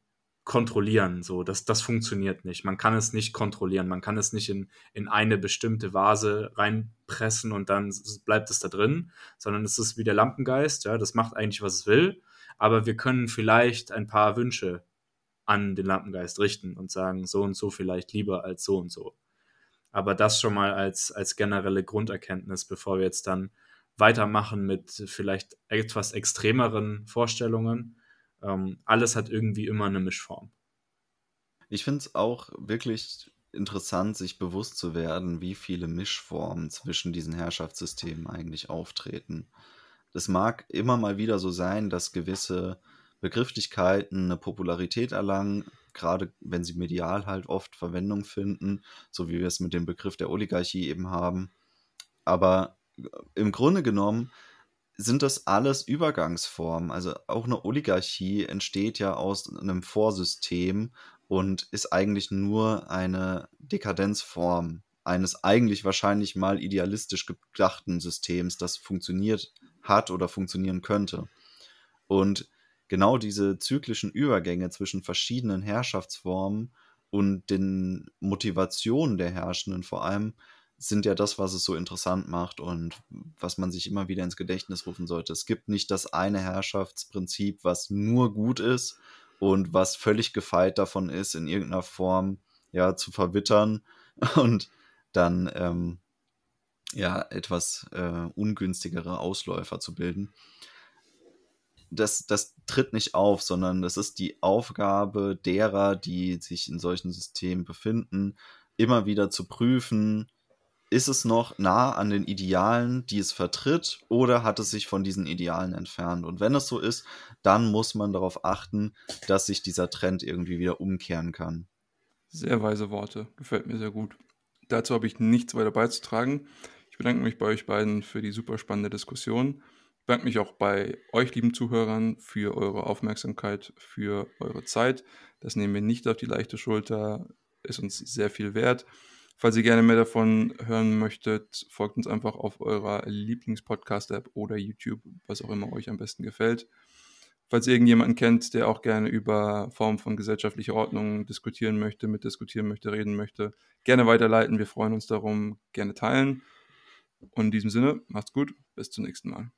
kontrollieren. So, das, das funktioniert nicht. Man kann es nicht kontrollieren. Man kann es nicht in, in eine bestimmte Vase reinpressen und dann bleibt es da drin, sondern es ist wie der Lampengeist. Ja, das macht eigentlich, was es will. Aber wir können vielleicht ein paar Wünsche an den Lampengeist richten und sagen, so und so vielleicht lieber als so und so. Aber das schon mal als, als generelle Grunderkenntnis, bevor wir jetzt dann weitermachen mit vielleicht etwas extremeren Vorstellungen. Ähm, alles hat irgendwie immer eine Mischform. Ich finde es auch wirklich interessant, sich bewusst zu werden, wie viele Mischformen zwischen diesen Herrschaftssystemen eigentlich auftreten. Es mag immer mal wieder so sein, dass gewisse Begrifflichkeiten eine Popularität erlangen, gerade wenn sie medial halt oft Verwendung finden, so wie wir es mit dem Begriff der Oligarchie eben haben. Aber äh, im Grunde genommen sind das alles Übergangsformen. Also auch eine Oligarchie entsteht ja aus einem Vorsystem und ist eigentlich nur eine Dekadenzform eines eigentlich wahrscheinlich mal idealistisch gedachten Systems, das funktioniert hat oder funktionieren könnte. Und genau diese zyklischen Übergänge zwischen verschiedenen Herrschaftsformen und den Motivationen der Herrschenden vor allem sind ja das, was es so interessant macht und was man sich immer wieder ins Gedächtnis rufen sollte. Es gibt nicht das eine Herrschaftsprinzip, was nur gut ist und was völlig gefeit davon ist, in irgendeiner Form ja zu verwittern und dann ähm, ja etwas äh, ungünstigere Ausläufer zu bilden das, das tritt nicht auf, sondern das ist die Aufgabe derer, die sich in solchen Systemen befinden, immer wieder zu prüfen, ist es noch nah an den Idealen, die es vertritt, oder hat es sich von diesen Idealen entfernt? Und wenn es so ist, dann muss man darauf achten, dass sich dieser Trend irgendwie wieder umkehren kann. Sehr weise Worte, gefällt mir sehr gut. Dazu habe ich nichts weiter beizutragen. Ich bedanke mich bei euch beiden für die super spannende Diskussion bedanke mich auch bei euch, lieben Zuhörern, für eure Aufmerksamkeit, für eure Zeit. Das nehmen wir nicht auf die leichte Schulter, ist uns sehr viel wert. Falls ihr gerne mehr davon hören möchtet, folgt uns einfach auf eurer Lieblingspodcast-App oder YouTube, was auch immer euch am besten gefällt. Falls ihr irgendjemanden kennt, der auch gerne über Formen von gesellschaftlicher Ordnung diskutieren möchte, mitdiskutieren möchte, reden möchte, gerne weiterleiten. Wir freuen uns darum, gerne teilen. Und in diesem Sinne, macht's gut, bis zum nächsten Mal.